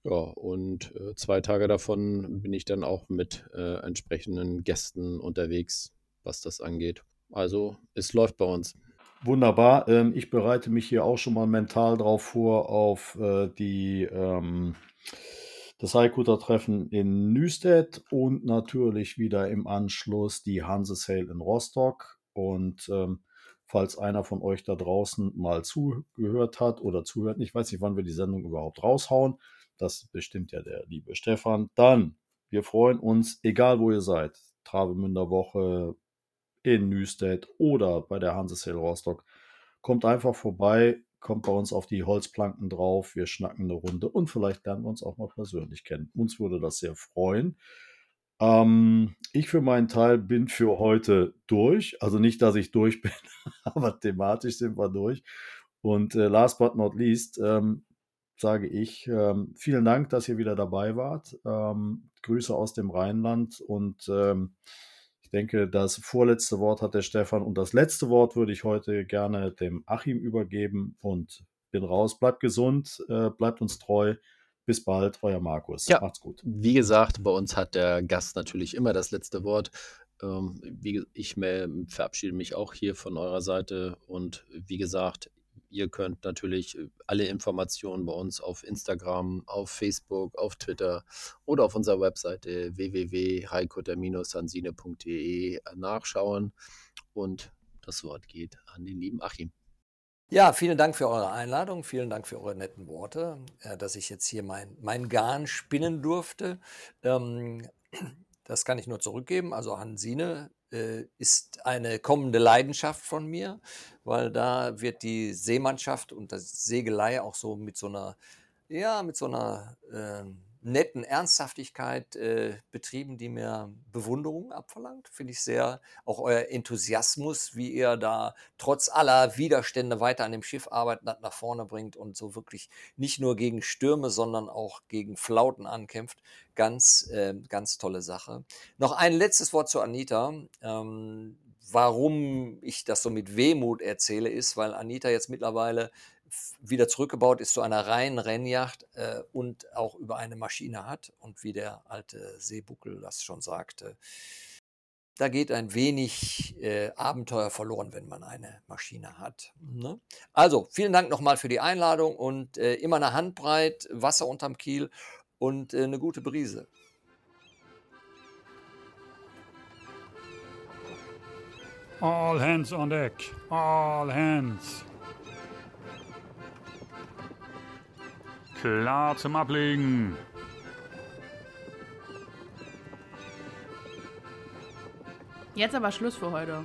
Ja, und äh, zwei Tage davon bin ich dann auch mit äh, entsprechenden Gästen unterwegs, was das angeht. Also es läuft bei uns. Wunderbar. Ähm, ich bereite mich hier auch schon mal mental drauf vor auf äh, die ähm, das Haikuta-Treffen in Nüstedt und natürlich wieder im Anschluss die Hanse Sale in Rostock. Und ähm, falls einer von euch da draußen mal zugehört hat oder zuhört, ich weiß nicht, wann wir die Sendung überhaupt raushauen, das bestimmt ja der liebe Stefan, dann, wir freuen uns, egal wo ihr seid, Travemünder Woche, in Nüstedt oder bei der Hanse Sale Rostock. Kommt einfach vorbei, kommt bei uns auf die Holzplanken drauf, wir schnacken eine Runde und vielleicht lernen wir uns auch mal persönlich kennen. Uns würde das sehr freuen. Ähm, ich für meinen Teil bin für heute durch. Also nicht, dass ich durch bin, aber thematisch sind wir durch. Und äh, last but not least, ähm, sage ich ähm, vielen Dank, dass ihr wieder dabei wart. Ähm, Grüße aus dem Rheinland und ähm, denke, das vorletzte Wort hat der Stefan und das letzte Wort würde ich heute gerne dem Achim übergeben und bin raus. Bleibt gesund, äh, bleibt uns treu. Bis bald, euer Markus. Ja. Macht's gut. Wie gesagt, bei uns hat der Gast natürlich immer das letzte Wort. Ähm, wie, ich verabschiede mich auch hier von eurer Seite und wie gesagt, ihr könnt natürlich äh, alle Informationen bei uns auf Instagram, auf Facebook, auf Twitter oder auf unserer Webseite www.heikutter-sansine.de nachschauen. Und das Wort geht an den lieben Achim. Ja, vielen Dank für eure Einladung, vielen Dank für eure netten Worte, äh, dass ich jetzt hier mein, mein Garn spinnen durfte. Ähm, das kann ich nur zurückgeben. Also Hansine ist eine kommende Leidenschaft von mir, weil da wird die Seemannschaft und das Segelei auch so mit so einer, ja, mit so einer äh, netten Ernsthaftigkeit äh, betrieben, die mir Bewunderung abverlangt. Finde ich sehr, auch euer Enthusiasmus, wie ihr da trotz aller Widerstände weiter an dem Schiff arbeitet, nach vorne bringt und so wirklich nicht nur gegen Stürme, sondern auch gegen Flauten ankämpft. Ganz, äh, ganz tolle Sache. Noch ein letztes Wort zu Anita. Ähm, warum ich das so mit Wehmut erzähle, ist, weil Anita jetzt mittlerweile wieder zurückgebaut ist zu einer reinen Rennjacht äh, und auch über eine Maschine hat. Und wie der alte Seebuckel das schon sagte, da geht ein wenig äh, Abenteuer verloren, wenn man eine Maschine hat. Ne? Also, vielen Dank nochmal für die Einladung und äh, immer eine Handbreit, Wasser unterm Kiel und äh, eine gute Brise. All hands on deck. All hands. Klar zum Ablegen. Jetzt aber Schluss für heute.